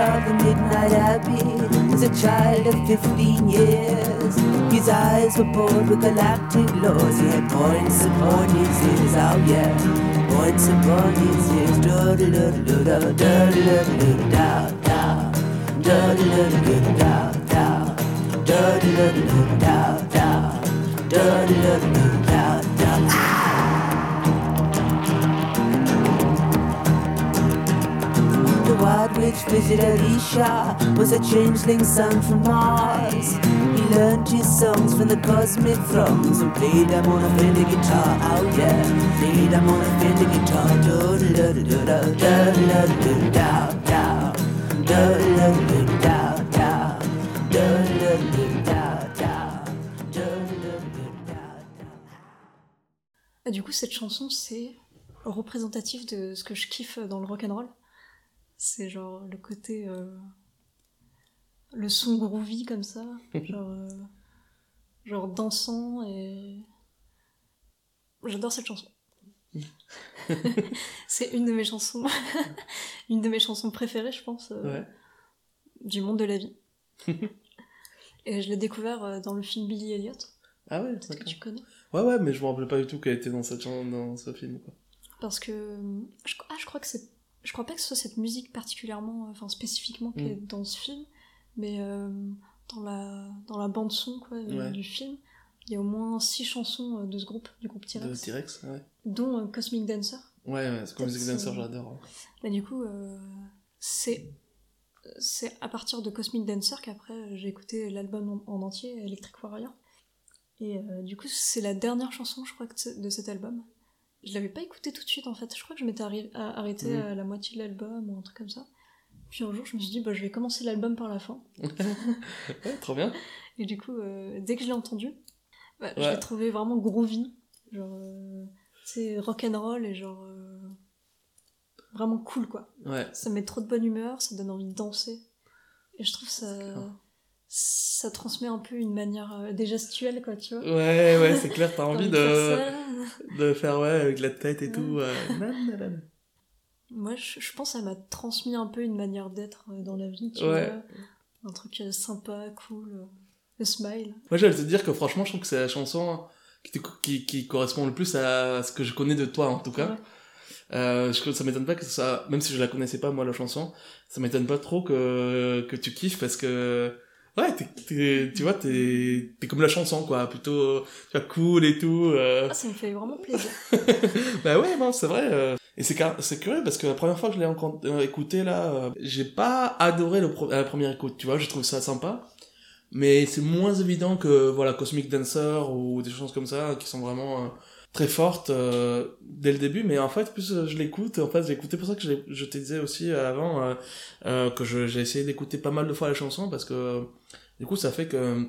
of the midnight abbey was a child of 15 years. His eyes were bored with galactic laws. He had points upon his ears, oh yeah. Points upon his ears. Do do do do do do do do da da. Do do do do da da. Do do do do da da. Do do do do da. Witch visited Isha was a changeling son from Mars. He learned his songs from the cosmic throngs and played them on a Fender guitar. Oh yeah, played them on a Fender guitar. Do do do do do do do do da da. Do do do da da. Do do do da da. Du coup, cette chanson, c'est représentatif de ce que je kiffe dans le rock'n'roll? C'est genre le côté. euh, le son groovy comme ça. genre, euh, genre dansant et. J'adore cette chanson. c'est une de mes chansons. une de mes chansons préférées, je pense, euh, Ouais. du monde de la vie. et je l'ai découvert dans le film Billy Elliot. Ah ouais, Peut-être que tu connais. Ouais ouais, mais je me rappelais pas du tout qu'elle était dans cette dans ce film quoi. Parce que je, ah, je crois que c'est, je crois pas que ce soit cette musique particulièrement, euh, enfin spécifiquement qui Mm. est dans ce film, mais euh, dans la dans la bande son quoi euh, Ouais. du film, il y a au moins six chansons de ce groupe, du groupe T-Rex, T-Rex, ouais. dont euh, Cosmic Dancer. Ouais, ouais, Music Dancer, j'adore. hein. Bah, du coup, euh, c'est c'est à partir de Cosmic Dancer qu'après j'ai écouté l'album en, en entier, Electric Warrior. Et du coup, c'est la dernière chanson, je crois, de cet album. Je l'avais pas écouté tout de suite en fait. Je crois que je m'étais arri- à- arrêté Mhm. à la moitié de l'album ou un truc comme ça. Puis un jour, je me suis dit, bah, je vais commencer l'album par la fin. Ouais, trop bien. Et du coup, euh, dès que je l'ai entendu, bah, je l'ai trouvé vraiment groovy. Genre, euh, c'est rock'n'roll et genre. euh, vraiment cool quoi. Ouais. Ça met trop de bonne humeur, ça donne envie de danser. Et je trouve ça. Ça transmet un peu une manière euh, des gestuelle quoi, tu vois. Ouais, ouais, c'est clair, t'as envie de de, faire ouais, avec la tête et tout. euh. Moi, je, je pense que ça m'a transmis un peu une manière d'être euh, dans la vie, tu Ouais. vois. Un truc euh, sympa, cool. euh, Le smile. Moi, j'allais te dire que franchement, je trouve que c'est la chanson qui, qui, qui correspond le plus à ce que je connais de toi, en tout cas. Ouais. Euh, je, ça m'étonne pas que ça, même si je la connaissais pas, moi, la chanson, ça m'étonne pas trop que, que tu kiffes parce que, ouais, t'es, t'es- tu vois, t'es, t'es comme la chanson, quoi, plutôt, tu vois, cool et tout. euh. Ah, ça me fait vraiment plaisir. bah ouais, non, c'est vrai. euh. Et c'est, curieux parce que la première fois que je l'ai euh, écouté, là, euh, j'ai pas adoré le pro- la première écoute, tu vois, j'ai trouvé ça sympa. Mais c'est moins évident que, voilà, Cosmic Dancer ou des choses comme ça qui sont vraiment euh, très fortes euh, dès le début. Mais en fait, plus euh, je l'écoute, en fait, j'ai écouté pour ça que je, je te disais aussi avant euh, euh, que je- j'ai essayé d'écouter pas mal de fois la chanson parce que, du coup, ça fait que,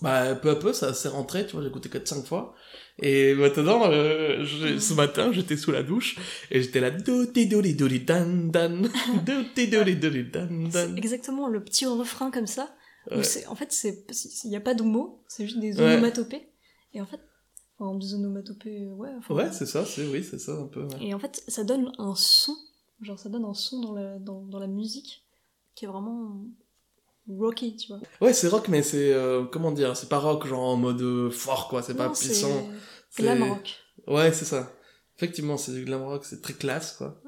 bah, peu à peu, ça s'est rentré, tu vois, j'ai écouté 4-5 fois. Et maintenant, euh, ce matin, j'étais sous la douche et j'étais là, doti doli doli dan dan, doti doli doli dan C'est dan. exactement le petit refrain comme ça. où Ouais. c'est- en fait, c'est il n'y a pas de mots, c'est juste des Ouais. onomatopées. Et en fait, enfin, des onomatopées, euh, ouais. enfin, Ouais, c'est ça, c'est, oui, c'est ça, un peu, ouais. Et en fait, ça donne un son, genre ça donne un son dans la, dans, dans la musique qui est vraiment rocky, tu vois. Ouais, c'est rock, mais c'est euh, comment dire, c'est pas rock genre en mode euh, fort quoi, c'est pas Non, c'est puissant. glam rock. Ouais, c'est ça. Effectivement, c'est du glam rock, c'est très classe quoi.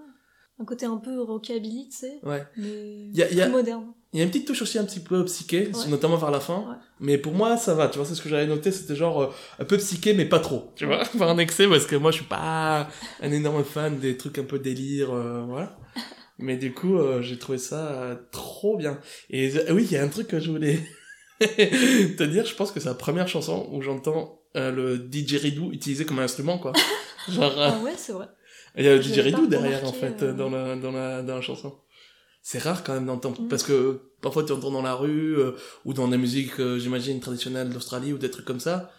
Un côté un peu rockabilly, tu sais, Ouais. mais Y a- y a- moderne. Il y a une petite touche aussi un petit peu psyché, Ouais. notamment vers la fin. Ouais. Mais pour moi, ça va, tu vois, c'est ce que j'avais noté, c'était genre euh, un peu psyché, mais pas trop, tu vois, pas un excès, parce que moi, je suis pas un énorme fan des trucs un peu délire, euh, voilà. Mais du coup, euh, j'ai trouvé ça euh, trop bien. Et oui, il y a un truc que je voulais te dire, je pense que c'est la première chanson où j'entends le didgeridoo utilisé comme instrument, quoi. Genre, Ah ouais, c'est vrai. Il y a Je didgeridoo derrière, en fait, euh. dans, la, dans, la, dans la chanson. C'est rare quand même d'entendre, Mm. parce que parfois tu entends dans la rue, euh, ou dans des musiques, euh, j'imagine, traditionnelles d'Australie, ou des trucs comme ça,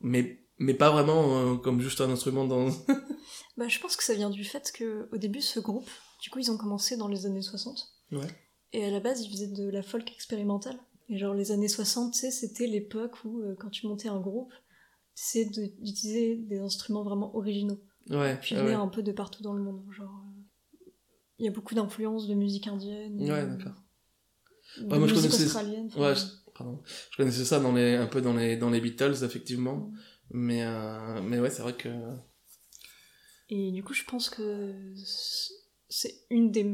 mais, mais pas vraiment euh, comme juste un instrument dans... Bah, je pense que ça vient du fait que au début, ce groupe, du coup, ils ont commencé dans les années 60. Ouais. Et à la base, ils faisaient de la folk expérimentale. Et genre, les années 60, tu sais, c'était l'époque où, quand tu montais un groupe, tu d'utiliser des instruments vraiment originaux. Ouais, Puis ouais, un peu de partout dans le monde. Genre, euh, il y a beaucoup d'influences de musique indienne. Ouais, euh, d'accord. Ouais, moi je connaissais... australienne. Ouais, je... Pardon. Je connaissais ça dans les... un peu dans les, dans les Beatles, effectivement. Mm. Mais, euh... mais ouais, c'est vrai que... Et du coup, je pense que c'est une des,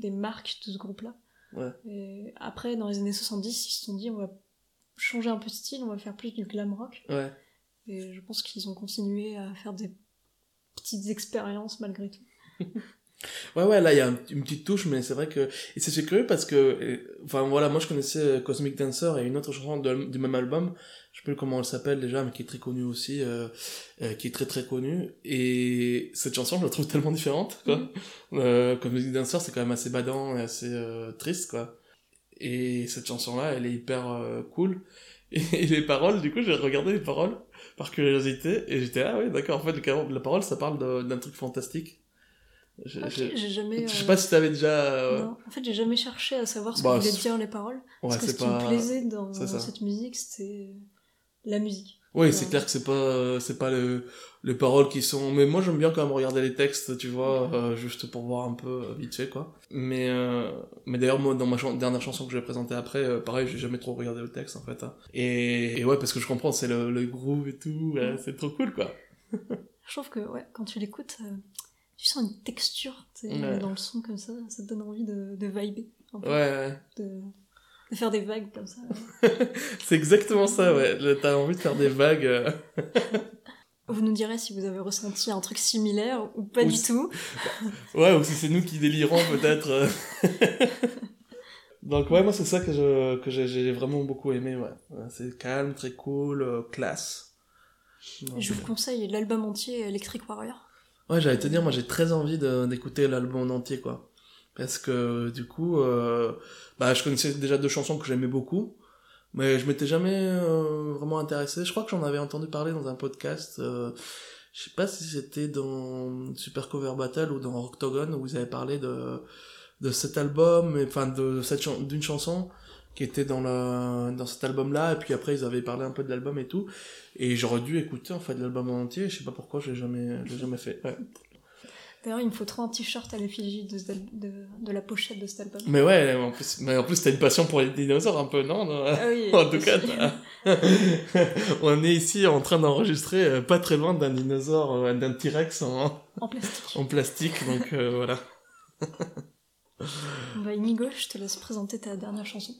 des marques de ce groupe-là. Ouais. Et après, dans les années 70, ils se sont dit, on va changer un peu de style, on va faire plus du glam rock. Ouais. Et je pense qu'ils ont continué à faire des petites expériences malgré tout. Ouais, ouais, là, il y a un- une petite touche, mais c'est vrai que... Et c'est curieux parce que... euh, Enfin, voilà, moi, je connaissais euh, Cosmic Dancer et une autre chanson de- du même album, je sais plus comment elle s'appelle déjà, mais qui est très connue aussi, euh, euh, qui est très très connue. Et cette chanson, je la trouve tellement différente, quoi. Mhm. Euh, Cosmic Dancer, c'est quand même assez badant et assez euh, triste, quoi. Et cette chanson-là, elle est hyper cool. Et, et les paroles, du coup, j'ai regardé les paroles par curiosité, et j'étais, ah oui, d'accord, en fait, le- la parole, ça parle d'un truc fantastique. J'ai- Ok, j'ai- jamais. je sais euh, pas si t'avais déjà. euh, non, en fait, j'ai jamais cherché à savoir ce Bah, que voulaient dire les paroles. Ouais, parce que ce qui me plaisait dans, cette musique, c'était la musique. Oui, c'est clair que c'est pas, euh, c'est pas le, les paroles qui sont. Mais moi, j'aime bien quand même regarder les textes, tu vois, euh, juste pour voir un peu euh, vite fait, quoi. Mais, euh, mais d'ailleurs, moi, dans ma chan- dernière chanson que je vais présenter après, euh, pareil, j'ai jamais trop regardé le texte, en fait. hein. Et, et ouais, parce que je comprends, c'est le, le groove et tout, ouais, c'est trop cool, quoi. Je trouve que ouais, quand tu l'écoutes, euh, tu sens une texture Ouais. dans le son comme ça, ça te donne envie de, de vibrer. un peu. Ouais, ouais. De, de faire des vagues comme ça. C'est exactement ça, ouais. T'as envie de faire des vagues. Vous nous direz si vous avez ressenti un truc similaire ou pas Ou du tout. Ouais, ou si c'est nous qui délirons peut-être. Donc ouais, moi c'est ça que je que j'ai- vraiment beaucoup aimé. Ouais, c'est calme, très cool, euh, classe. Donc, Je vous conseille l'album entier Electric Warrior. Ouais, j'allais te dire, moi j'ai très envie d'écouter l'album en entier, quoi. Parce que du coup, euh, bah, je connaissais déjà deux chansons que j'aimais beaucoup, mais je m'étais jamais euh, vraiment intéressé. Je crois que j'en avais entendu parler dans un podcast. Euh, je sais pas si c'était dans Super Cover Battle ou dans Octagon où ils avaient parlé de de cet album, enfin de cette d'une chanson qui était dans la dans cet album-là, et puis après ils avaient parlé un peu de l'album et tout, et j'aurais dû écouter en fait l'album en entier. Je sais pas pourquoi, je l'ai jamais, je l'ai jamais fait. Ouais. D'ailleurs, il me faut trop un t-shirt à l'effigie de, de, de la pochette de cet album. Mais ouais, en plus, mais en plus t'as une passion pour les dinosaures un peu, non, non Ah oui, En tout cas, on est ici en train d'enregistrer euh, pas très loin d'un dinosaure, euh, d'un T-Rex en, En plastique. en plastique, donc euh, voilà. Bah, Inigo, je te laisse présenter ta dernière chanson.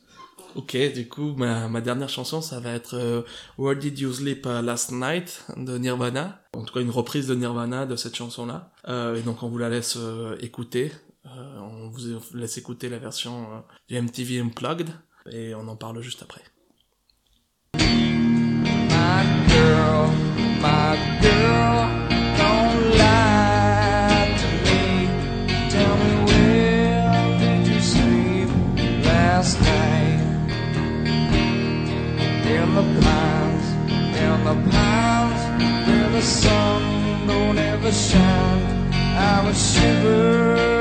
Ok, du coup, ma, dernière chanson, ça va être euh, Where Did You Sleep uh, Last Night de Nirvana. En tout cas, une reprise de Nirvana de cette chanson-là. Euh, et donc, on vous la laisse euh, écouter. Euh, on vous laisse écouter la version euh, du MTV Unplugged. Et on en parle juste après. My girl, my girl, last night? The pines, where the sun don't ever shine. I would shiver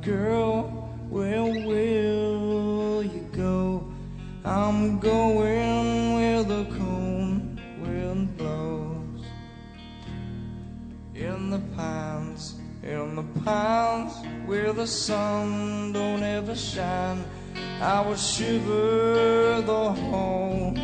girl, where will you go? I'm going where the cold wind blows. In the pines, in the pines, where the sun don't ever shine, I will shiver the whole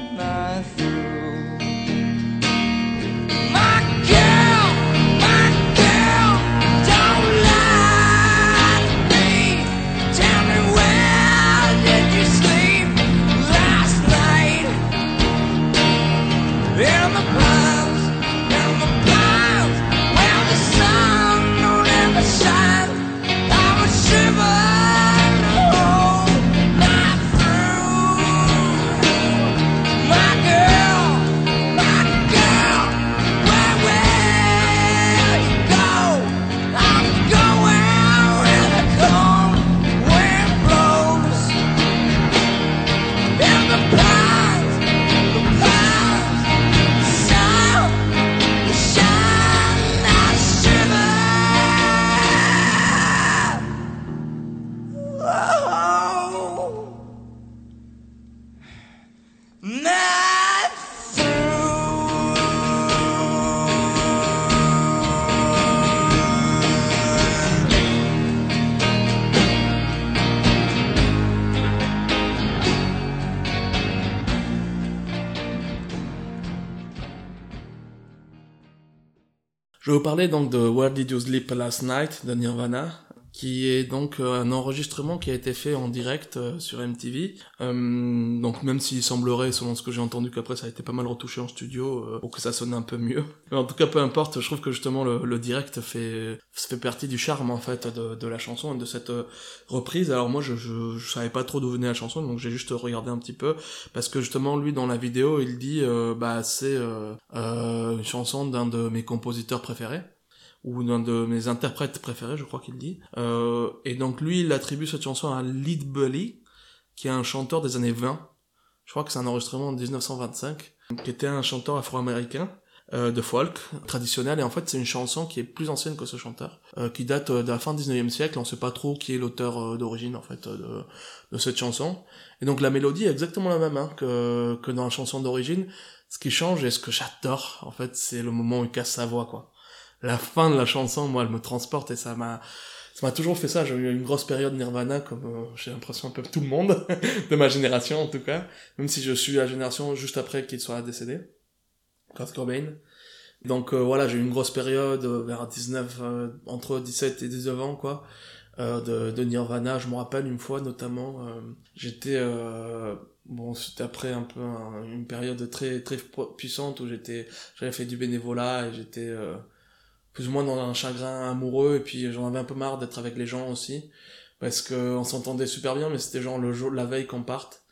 vous parler donc de Where Did You Sleep Last Night de Nirvana, qui est donc euh, un enregistrement qui a été fait en direct euh, sur MTV. Euh, donc même s'il semblerait, selon ce que j'ai entendu, qu'après ça a été pas mal retouché en studio euh, pour que ça sonne un peu mieux. En tout cas, peu importe, je trouve que justement le, direct fait fait partie du charme en fait de, la chanson et de cette reprise. Alors moi, je, je, je savais pas trop d'où venait la chanson, donc j'ai juste regardé un petit peu parce que justement lui dans la vidéo, il dit bah c'est une chanson d'un de mes compositeurs préférés ou d'un de mes interprètes préférés, je crois qu'il dit. Euh, et donc lui, il attribue cette chanson à Lead Bully, qui est un chanteur des années 20. Je crois que c'est un enregistrement en 1925, qui était un chanteur afro-américain euh, de folk traditionnel. Et en fait, c'est une chanson qui est plus ancienne que ce chanteur, euh, qui date euh, de la fin du 19e siècle. On sait pas trop qui est l'auteur euh, d'origine en fait euh, de, de cette chanson. Et donc la mélodie est exactement la même hein, que, que dans la chanson d'origine. Ce qui change et ce que j'adore, en fait, c'est le moment où il casse sa voix, quoi la fin de la chanson, moi, elle me transporte et ça m'a, ça m'a toujours fait ça. J'ai eu une grosse période Nirvana, comme euh, j'ai l'impression un peu tout le monde, de ma génération en tout cas, même si je suis la génération juste après qu'il soit décédé, Kurt Cobain. Donc euh, voilà, j'ai eu une grosse période euh, vers 19, euh, entre 17 et 19 ans, quoi, euh, de, de Nirvana. Je me rappelle une fois notamment, j'étais bon c'était après un peu un- une période très très puissante où j'étais j'avais fait du bénévolat et j'étais euh, plus ou moins dans un chagrin amoureux et puis j'en avais un peu marre d'être avec les gens aussi parce que on s'entendait super bien mais c'était genre le jour la veille qu'on parte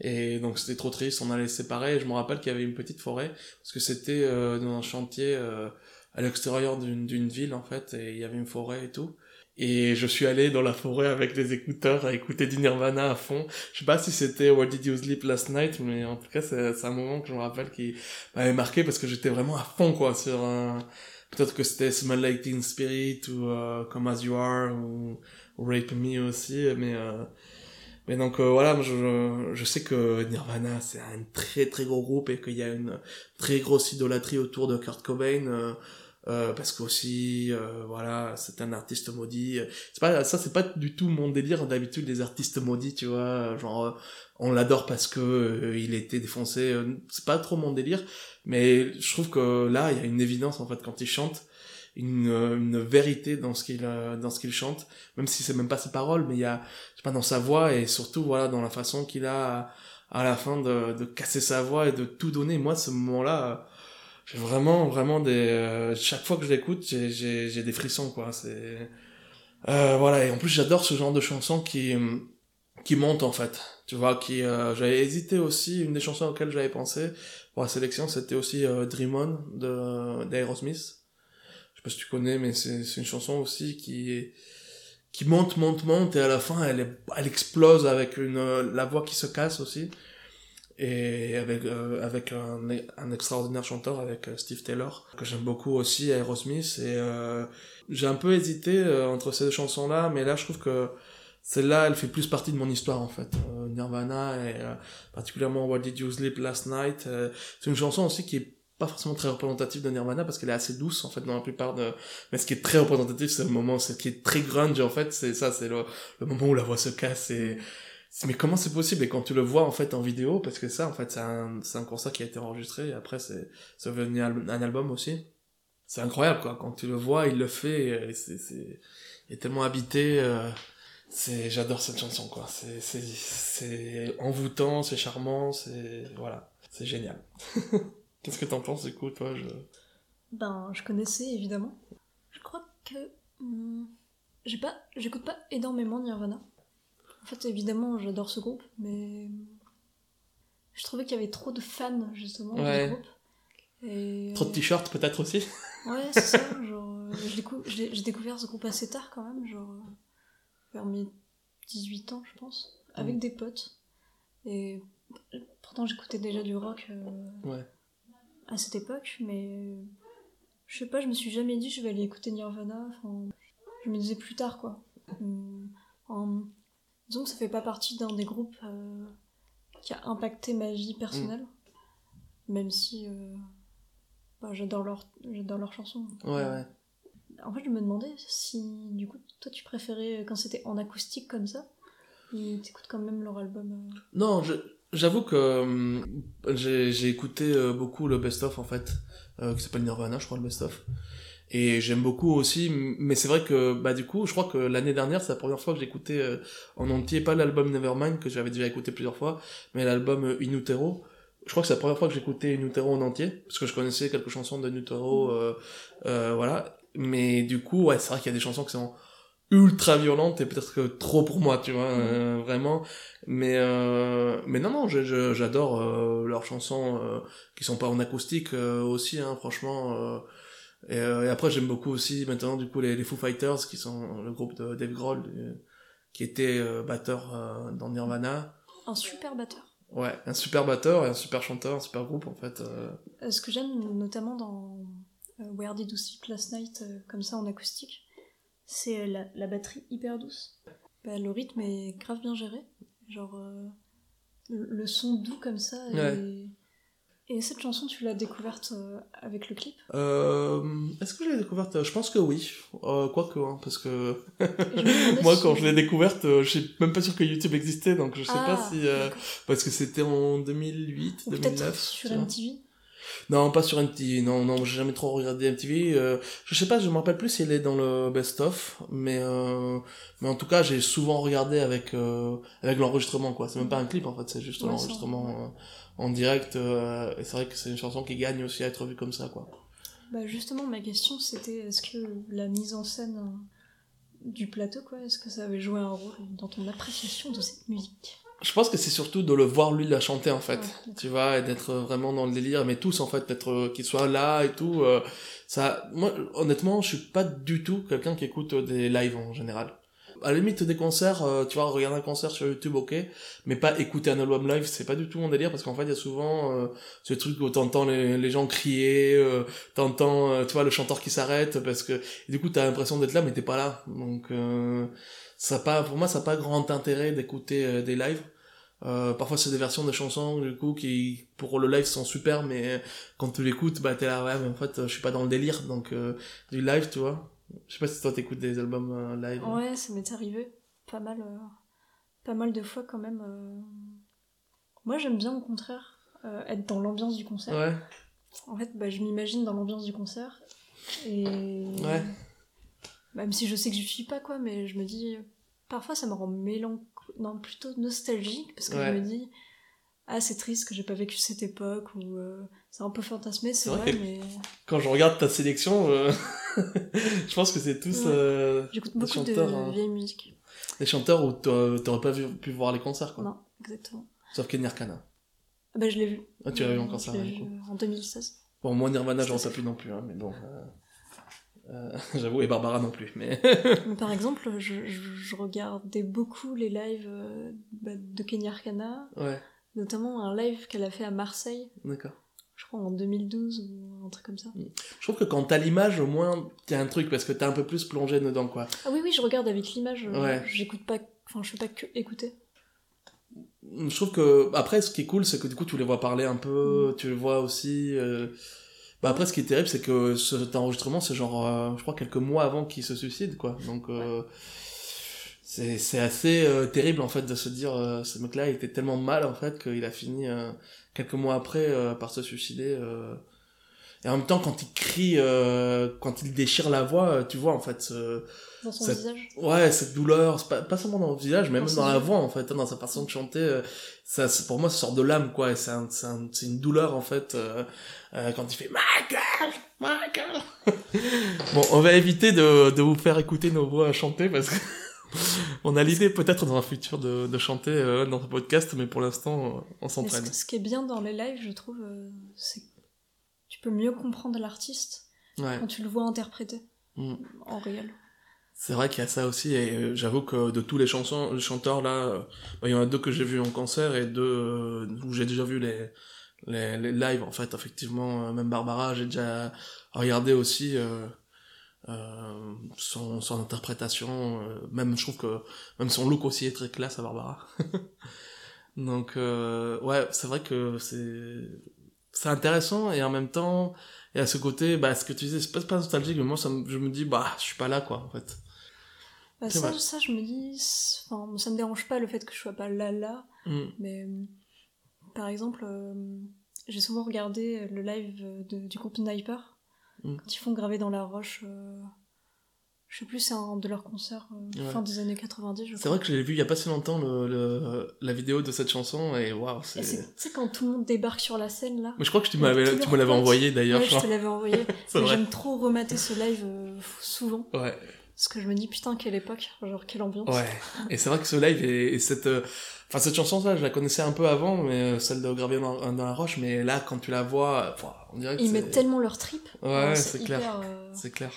et donc c'était trop triste on allait se séparer et je me rappelle qu'il y avait une petite forêt parce que c'était euh, dans un chantier euh, à l'extérieur d'une d'une ville en fait et il y avait une forêt et tout et je suis allé dans la forêt avec des écouteurs à écouter du Nirvana à fond. Je sais pas si c'était Where Did You Sleep Last Night, mais en tout cas, c'est c'est un moment que je me rappelle qui m'avait marqué parce que j'étais vraiment à fond, quoi, sur un... Peut-être que c'était Smell Like Teen Spirit ou euh, Come As You Are ou, ou Rape Me aussi, mais... Euh... Mais donc euh, voilà, je, je sais que Nirvana c'est un très très gros groupe et qu'il y a une très grosse idolâtrie autour de Kurt Cobain euh, parce qu'aussi euh, voilà c'est un artiste maudit. C'est pas ça c'est pas du tout mon délire. D'habitude les artistes maudits tu vois genre euh, on l'adore parce que euh, il était défoncé. Euh, c'est pas trop mon délire. Mais je trouve que là il y a une évidence en fait quand il chante. Une, une vérité dans ce qu'il dans ce qu'il chante. Même si c'est même pas ses paroles mais il y a je sais pas dans sa voix et surtout voilà dans la façon qu'il a à, à la fin de, de casser sa voix et de tout donner. Moi ce moment là vraiment vraiment des euh, chaque fois que je l'écoute j'ai j'ai j'ai des frissons quoi. C'est euh, voilà. Et en plus j'adore ce genre de chansons qui qui montent en fait. Tu vois qui euh, j'avais hésité aussi une des chansons auxquelles j'avais pensé pour la sélection c'était aussi euh, Dream On de d'Aerosmith. Je sais pas si tu connais mais c'est c'est une chanson aussi qui qui monte monte monte et à la fin elle elle explose avec une la voix qui se casse aussi et avec euh, avec un, un extraordinaire chanteur avec euh, Steve Taylor que j'aime beaucoup aussi Aerosmith et euh, j'ai un peu hésité euh, entre ces deux chansons là mais là je trouve que celle-là elle fait plus partie de mon histoire en fait Euh, Nirvana et particulièrement What Did You Sleep Last Night. c'est une chanson aussi qui est pas forcément très représentative de Nirvana parce qu'elle est assez douce en fait dans la plupart de mais ce qui est très représentatif c'est le moment ce qui est très grunge en fait c'est ça c'est le, le moment où la voix se casse et mais comment c'est possible? Et quand tu le vois en fait en vidéo parce que ça en fait c'est un un concert qui a été enregistré et après c'est devenu un album aussi c'est incroyable quoi quand tu le vois il le fait et c'est il est tellement habité euh, c'est j'adore cette chanson quoi c'est envoûtant c'est charmant c'est voilà c'est génial qu'est-ce que t'en penses du coup toi je? Ben, je connaissais évidemment. Je crois que. hmm, j'ai pas, j'écoute pas énormément Nirvana. En fait, évidemment, j'adore ce groupe, mais. Je trouvais qu'il y avait trop de fans, justement, Ouais. du groupe. Et... trop de t-shirts peut-être aussi Ouais, c'est ça, genre. euh, je décou- J'ai découvert ce groupe assez tard quand même, genre. euh, vers mes 18 ans, je pense, avec Mm. des potes. Et pourtant, j'écoutais déjà du rock. euh, ouais à cette époque, mais je sais pas, je me suis jamais dit je vais aller écouter Nirvana. Enfin, je me disais plus tard quoi. En- Disons que ça fait pas partie d'un des groupes euh, qui a impacté ma vie personnelle, même si euh, bah, j'adore leur j'adore leurs chansons. ouais ouais En fait, je me demandais si du coup toi tu préférais quand c'était en acoustique comme ça, ou t'écoutes quand même leur album. euh, Non, j'avoue que hum, j'ai écouté euh, beaucoup le best-of en fait, euh, qui s'appelle Nirvana, je crois, le best-of. Et j'aime beaucoup aussi, mais c'est vrai que bah du coup, je crois que l'année dernière, c'est la première fois que écouté euh, en entier, pas l'album Nevermind que j'avais déjà écouté plusieurs fois, mais l'album euh, In Utero. Je crois que c'est la première fois que j'écoutais In Utero en entier, parce que je connaissais quelques chansons de In Utero, euh, euh, voilà. Mais du coup, ouais, c'est vrai qu'il y a des chansons qui sont ultra violentes et peut-être que trop pour moi, tu vois, euh, vraiment. Mais euh, mais non non, j'adore euh, leurs chansons euh, qui sont pas en acoustique euh, aussi, hein, franchement. Euh, et, euh, et après j'aime beaucoup aussi maintenant du coup les, les Foo Fighters qui sont le groupe de Dave Grohl euh, qui était euh, batteur dans Nirvana. Un super batteur. Ouais, un super batteur et un super chanteur, un super groupe en fait. Ce que j'aime notamment dans Where Did You Sleep Last Night, comme ça en acoustique, c'est la, la batterie hyper douce. Bah, le rythme est grave bien géré. Genre, le, le son doux comme ça. Et, Ouais. Et cette chanson, tu l'as découverte euh, avec le clip? Euh, Est-ce que je l'ai découverte? Je pense que oui. Euh, Quoique, hein, parce que moi, quand je l'ai découverte, euh, je suis même pas sûr que YouTube existait, donc je sais Ah, pas si... euh, parce que c'était en 2008, Ou 2009. peut-être sur. MTV. Non, pas sur MTV. Non, non, j'ai jamais trop regardé MTV. Euh, je sais pas, je me rappelle plus si elle est dans le best-of, mais euh, mais en tout cas, j'ai souvent regardé avec euh, avec l'enregistrement, quoi. C'est même pas un clip en fait, c'est juste Ouais, l'enregistrement euh, en direct. euh, et c'est vrai que c'est une chanson qui gagne aussi à être vue comme ça, quoi. Bah, justement, ma question, c'était est-ce que la mise en scène euh, du plateau, quoi, est-ce que ça avait joué un rôle dans ton appréciation de cette musique? Je pense que c'est surtout de le voir lui la chanter en fait, Ouais. tu vois, et d'être vraiment dans le délire, mais tous en fait, d'être euh, qu'ils soient là et tout. euh, ça, moi, honnêtement, je suis pas du tout quelqu'un qui écoute euh, des lives en général. À la limite des concerts, euh, tu vois, regarder un concert sur YouTube, ok, mais pas écouter un album live, c'est pas du tout mon délire parce qu'en fait, il y a souvent euh, ce truc où t'entends les, gens crier, euh, t'entends, euh, tu vois, le chanteur qui s'arrête parce que du coup, t'as l'impression d'être là, mais t'es pas là. Donc, euh, ça pas, pour moi, ça n'a pas grand intérêt d'écouter euh, des lives. Euh, parfois c'est des versions de chansons du coup qui pour le live sont super mais quand tu l'écoutes bah t'es là ouais mais en fait je suis pas dans le délire donc euh, du live tu vois je sais pas si toi t'écoutes des albums euh, live Ouais, ça m'est arrivé pas mal, euh, pas mal de fois quand même. euh. Moi, j'aime bien au contraire euh, être dans l'ambiance du concert. ouais En fait, bah, je m'imagine dans l'ambiance du concert. Et. Ouais. Même si je sais que je suis pas, quoi, mais je me dis. Parfois, ça me rend mélancolique. Non, plutôt nostalgique, parce que Ouais. je me dis. Ah, c'est triste que j'ai pas vécu cette époque, ou. euh, c'est un peu fantasmé, c'est C'est vrai, vrai. mais. quand je regarde ta sélection euh, je pense que c'est tous euh, J'écoute des beaucoup chanteurs de hein. vieille musique. des chanteurs où t'a- t'aurais pas vu- pu voir les concerts quoi Non, exactement. sauf que Nirvana Ah bah, je l'ai vu. Ah, tu l'as vu Euh, ouais, vu cool. En 2016. bon moi Nirvana j'en sais plus non plus hein, mais bon euh, euh, j'avoue et Barbara non plus mais Mais par exemple, je, je- je regardais beaucoup les lives euh, bah, de Kenya Arcana, ouais notamment un live qu'elle a fait à Marseille, d'accord je crois en 2012 ou un truc comme ça. je trouve que quand t'as l'image au moins t'as un truc parce que t'es un peu plus plongé dedans quoi Ah oui, oui, je regarde avec l'image, euh, Ouais. j'écoute pas, enfin je fais pas que écouter. je trouve que après ce qui est cool c'est que du coup tu les vois parler un peu tu les vois aussi euh, bah après ce qui est terrible c'est que cet enregistrement c'est genre euh, je crois quelques mois avant qu'il se suicide quoi donc euh, c'est c'est assez euh, terrible en fait de se dire euh, ce mec là il était tellement mal en fait qu'il a fini euh, quelques mois après euh, par se suicider euh. et en même temps quand il crie euh, quand il déchire la voix tu vois en fait ce- Dans son cette- visage. ouais cette douleur pas, pas seulement dans le visage même Dans la voix en fait hein, dans sa façon de chanter ça c'est- pour moi ça sort de l'âme quoi et c'est un, c'est un- c'est une douleur en fait quand il fait Michael Michael bon on va éviter de, de vous faire écouter nos voix chanter parce que on a l'idée peut-être dans un futur de, de chanter euh, dans ce podcast mais pour l'instant on ce, s'entraîne ce qui est bien dans les lives, je trouve, euh, c'est que tu peux mieux comprendre l'artiste Ouais. quand tu le vois interpréter Mm. en réel. C'est vrai qu'il y a ça aussi, et euh, j'avoue que de tous les chansons, les chanteurs là, bah, il y en a deux que j'ai vus en concert et deux où j'ai déjà vu les, les, les lives en fait, effectivement, même Barbara, j'ai déjà regardé aussi euh, son, son interprétation, euh, même je trouve que même son look aussi est très classe à Barbara. Donc euh, ouais, c'est vrai que c'est c'est intéressant et en même temps et à ce côté bah ce que tu disais c'est pas, pas nostalgique mais moi ça je me dis bah je suis pas là quoi en fait Bah, ça, vrai. ça, je me dis, enfin, ça me dérange pas le fait que je sois pas là là, Mm. mais par exemple, j'ai souvent regardé le live de- du groupe Sniper Mm. quand ils font graver dans la roche. euh, je sais plus, c'est un de leurs concerts euh, Ouais. fin des années 90. Je C'est vrai que je l'ai vu il y a pas si longtemps le, le- la vidéo de cette chanson et waouh c'est. Tu sais, quand tout le monde débarque sur la scène là. Mais je crois que tu me l'avais envoyé d'ailleurs. Ouais, je je te l'avais envoyé. C'est Mais vrai. J'aime trop remater ce live euh, souvent. Ouais. Parce que je me dis, putain, quelle époque, genre quelle ambiance. Ouais. Et c'est vrai que ce live et, et cette euh, enfin cette chanson là je la connaissais un peu avant mais euh, celle de Gravier dans, dans la roche mais là quand tu la vois euh, on dirait que Ils mettent tellement leur trip. Ouais c'est clair. euh, C'est clair.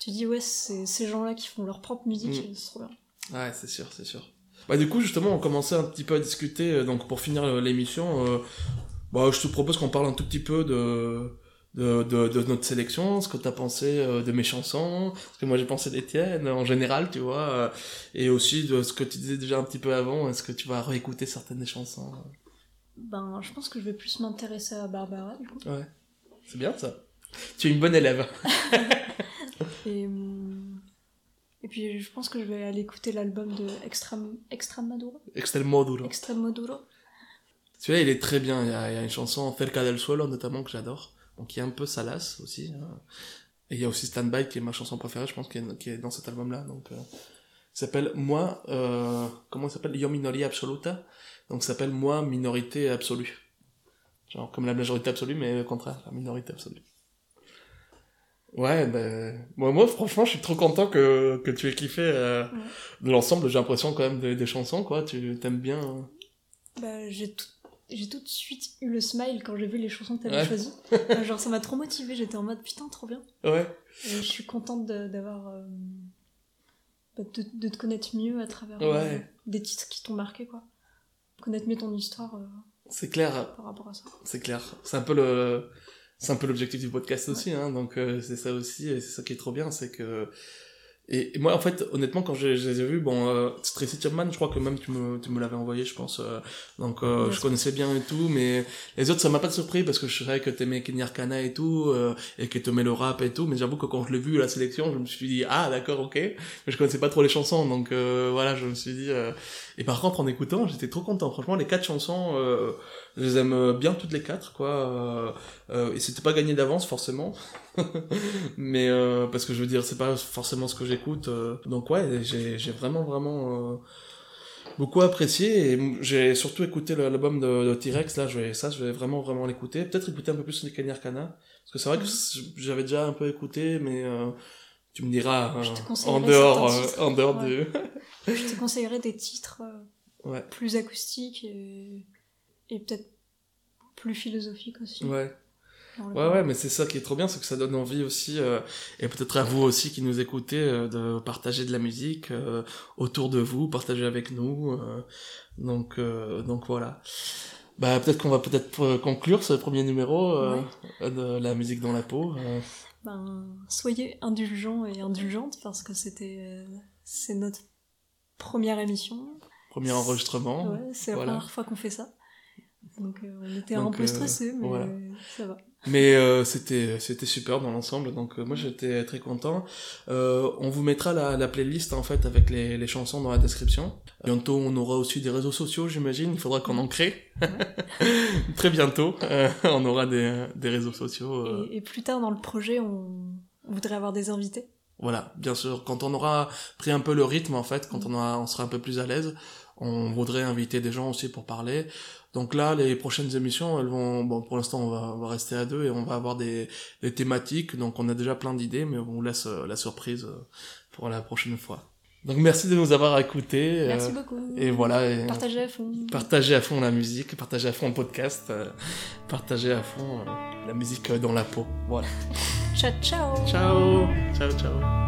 Tu dis, ouais, c'est ces gens-là qui font leur propre musique, Mm. c'est trop bien. Ouais, c'est sûr, c'est sûr. Bah du coup, justement, on commençait un petit peu à discuter, euh, donc pour finir euh, l'émission, euh, bah, je te propose qu'on parle un tout petit peu de, de, de, de notre sélection, ce que t'as pensé euh, de mes chansons, ce que moi j'ai pensé des tiennes en général, tu vois, euh, et aussi de ce que tu disais déjà un petit peu avant, est-ce que tu vas réécouter certaines des chansons? Ben, je pense que je vais plus m'intéresser à Barbara, du coup. Ouais, c'est bien ça. Tu es une bonne élève. Et, hum, et puis, je pense que je vais aller écouter l'album de Extrem, Extremadura. Extremoduro. Extremoduro. Celui-là, il est très bien. Il y, a, il y a une chanson, Cerca del Suelo, notamment, que j'adore. Donc, qui est un peu salace aussi. hein. Et il y a aussi Stand By, qui est ma chanson préférée, je pense, qui est, qui est dans cet album-là. Donc, euh, il s'appelle Moi, euh, comment il s'appelle? Yo Minoria Absoluta. Donc, s'appelle Moi, minorité absolue. Genre, comme la majorité absolue, mais au contraire, la minorité absolue. Ouais, ben, moi, moi, franchement, je suis trop content que, que tu aies kiffé euh, de l'ensemble. J'ai l'impression quand même des, des chansons, quoi. Tu t'aimes bien. Bah, j'ai tout, j'ai tout de suite eu le smile quand j'ai vu les chansons que t'avais Ouais. choisies. Genre, ça m'a trop motivée, j'étais en mode putain, trop bien. Ouais. Et je suis contente d'avoir. euh, bah, de, de te connaître mieux à travers Ouais. euh, des titres qui t'ont marqué, quoi. Connaître mieux ton histoire euh, C'est clair. par rapport à ça. C'est clair. C'est un peu le, c'est un peu l'objectif du podcast aussi, hein. Donc euh, c'est ça aussi, et c'est ça qui est trop bien, c'est que. Et, et moi, en fait, honnêtement, quand je, je les ai vus, bon, euh, Tracy Chapman, je crois que même tu me, tu me l'avais envoyé, je pense. euh, donc euh, je connaissais bien et tout, mais les autres, ça m'a pas surpris parce que je savais que t'aimais Kenny Arcana et tout, euh, et que t'aimais le rap et tout. Mais j'avoue que quand je l'ai vu la sélection, je me suis dit ah d'accord, ok. Mais je connaissais pas trop les chansons, donc euh, voilà, je me suis dit. euh, Et par contre, en écoutant, j'étais trop content. Franchement, les quatre chansons. Euh, je les aime bien toutes les quatre, quoi. Euh, euh, et c'était pas gagné d'avance, forcément. Mais euh, parce que je veux dire, c'est pas forcément ce que j'écoute. euh. donc ouais, j'ai j'ai vraiment, vraiment euh, beaucoup apprécié. Et j'ai surtout écouté l'album de, de T-Rex. Là, je vais, ça, je vais vraiment, vraiment l'écouter. Peut-être écouter un peu plus les Kenny Arcana. Parce que c'est vrai que c- j'avais déjà un peu écouté, mais euh, tu me diras te euh, en dehors, euh, en dehors Ouais. du. Je te conseillerais des titres euh, Ouais. plus acoustiques et, et peut-être plus philosophiques aussi. Ouais. Ouais, ouais, mais c'est ça qui est trop bien, c'est que ça donne envie aussi, euh, et peut-être à vous aussi qui nous écoutez, euh, de partager de la musique euh, autour de vous, partager avec nous. donc, donc voilà. Bah, peut-être qu'on va peut-être conclure ce premier numéro de la musique dans la peau. Ben, soyez indulgents et indulgentes parce que c'était c'est notre première émission Premier enregistrement. Ouais, c'est la Voilà. première fois qu'on fait ça. Donc euh, on était Donc, un peu euh, stressés, mais voilà. ça va. Mais euh, c'était c'était super dans l'ensemble, donc euh, moi j'étais très content. Euh, on vous mettra la, la playlist en fait avec les, les chansons dans la description. Bientôt on aura aussi des réseaux sociaux, j'imagine. Il faudra qu'on en crée. très bientôt, euh, on aura des, des réseaux sociaux. Et, et plus tard dans le projet, on, on voudrait avoir des invités. Voilà, bien sûr. Quand on aura pris un peu le rythme, en fait, quand on, aura, on sera un peu plus à l'aise, on voudrait inviter des gens aussi pour parler. Donc là, les prochaines émissions, elles vont, bon, pour l'instant, on va, on va rester à deux et on va avoir des, des thématiques. Donc on a déjà plein d'idées, mais on vous laisse euh, la surprise euh, pour la prochaine fois. Donc merci de nous avoir écoutés. Merci euh, beaucoup. Et voilà. et- Partagez à fond. Partagez à fond la musique, partagez à fond le podcast, euh, partagez à fond euh, la musique dans la peau. Voilà. Ciao, ciao. Ciao, ciao, ciao.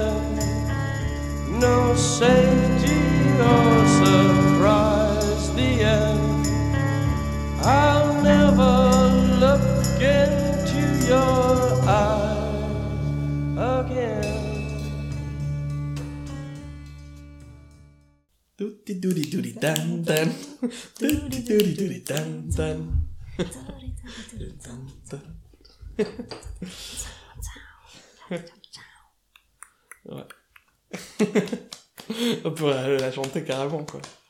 no safety or surprise. The end. I'll never look into your eyes again. Doody doody doody dan dan. Doody doody doody dan dan. Dan, dan. On la, la chanter carrément quoi.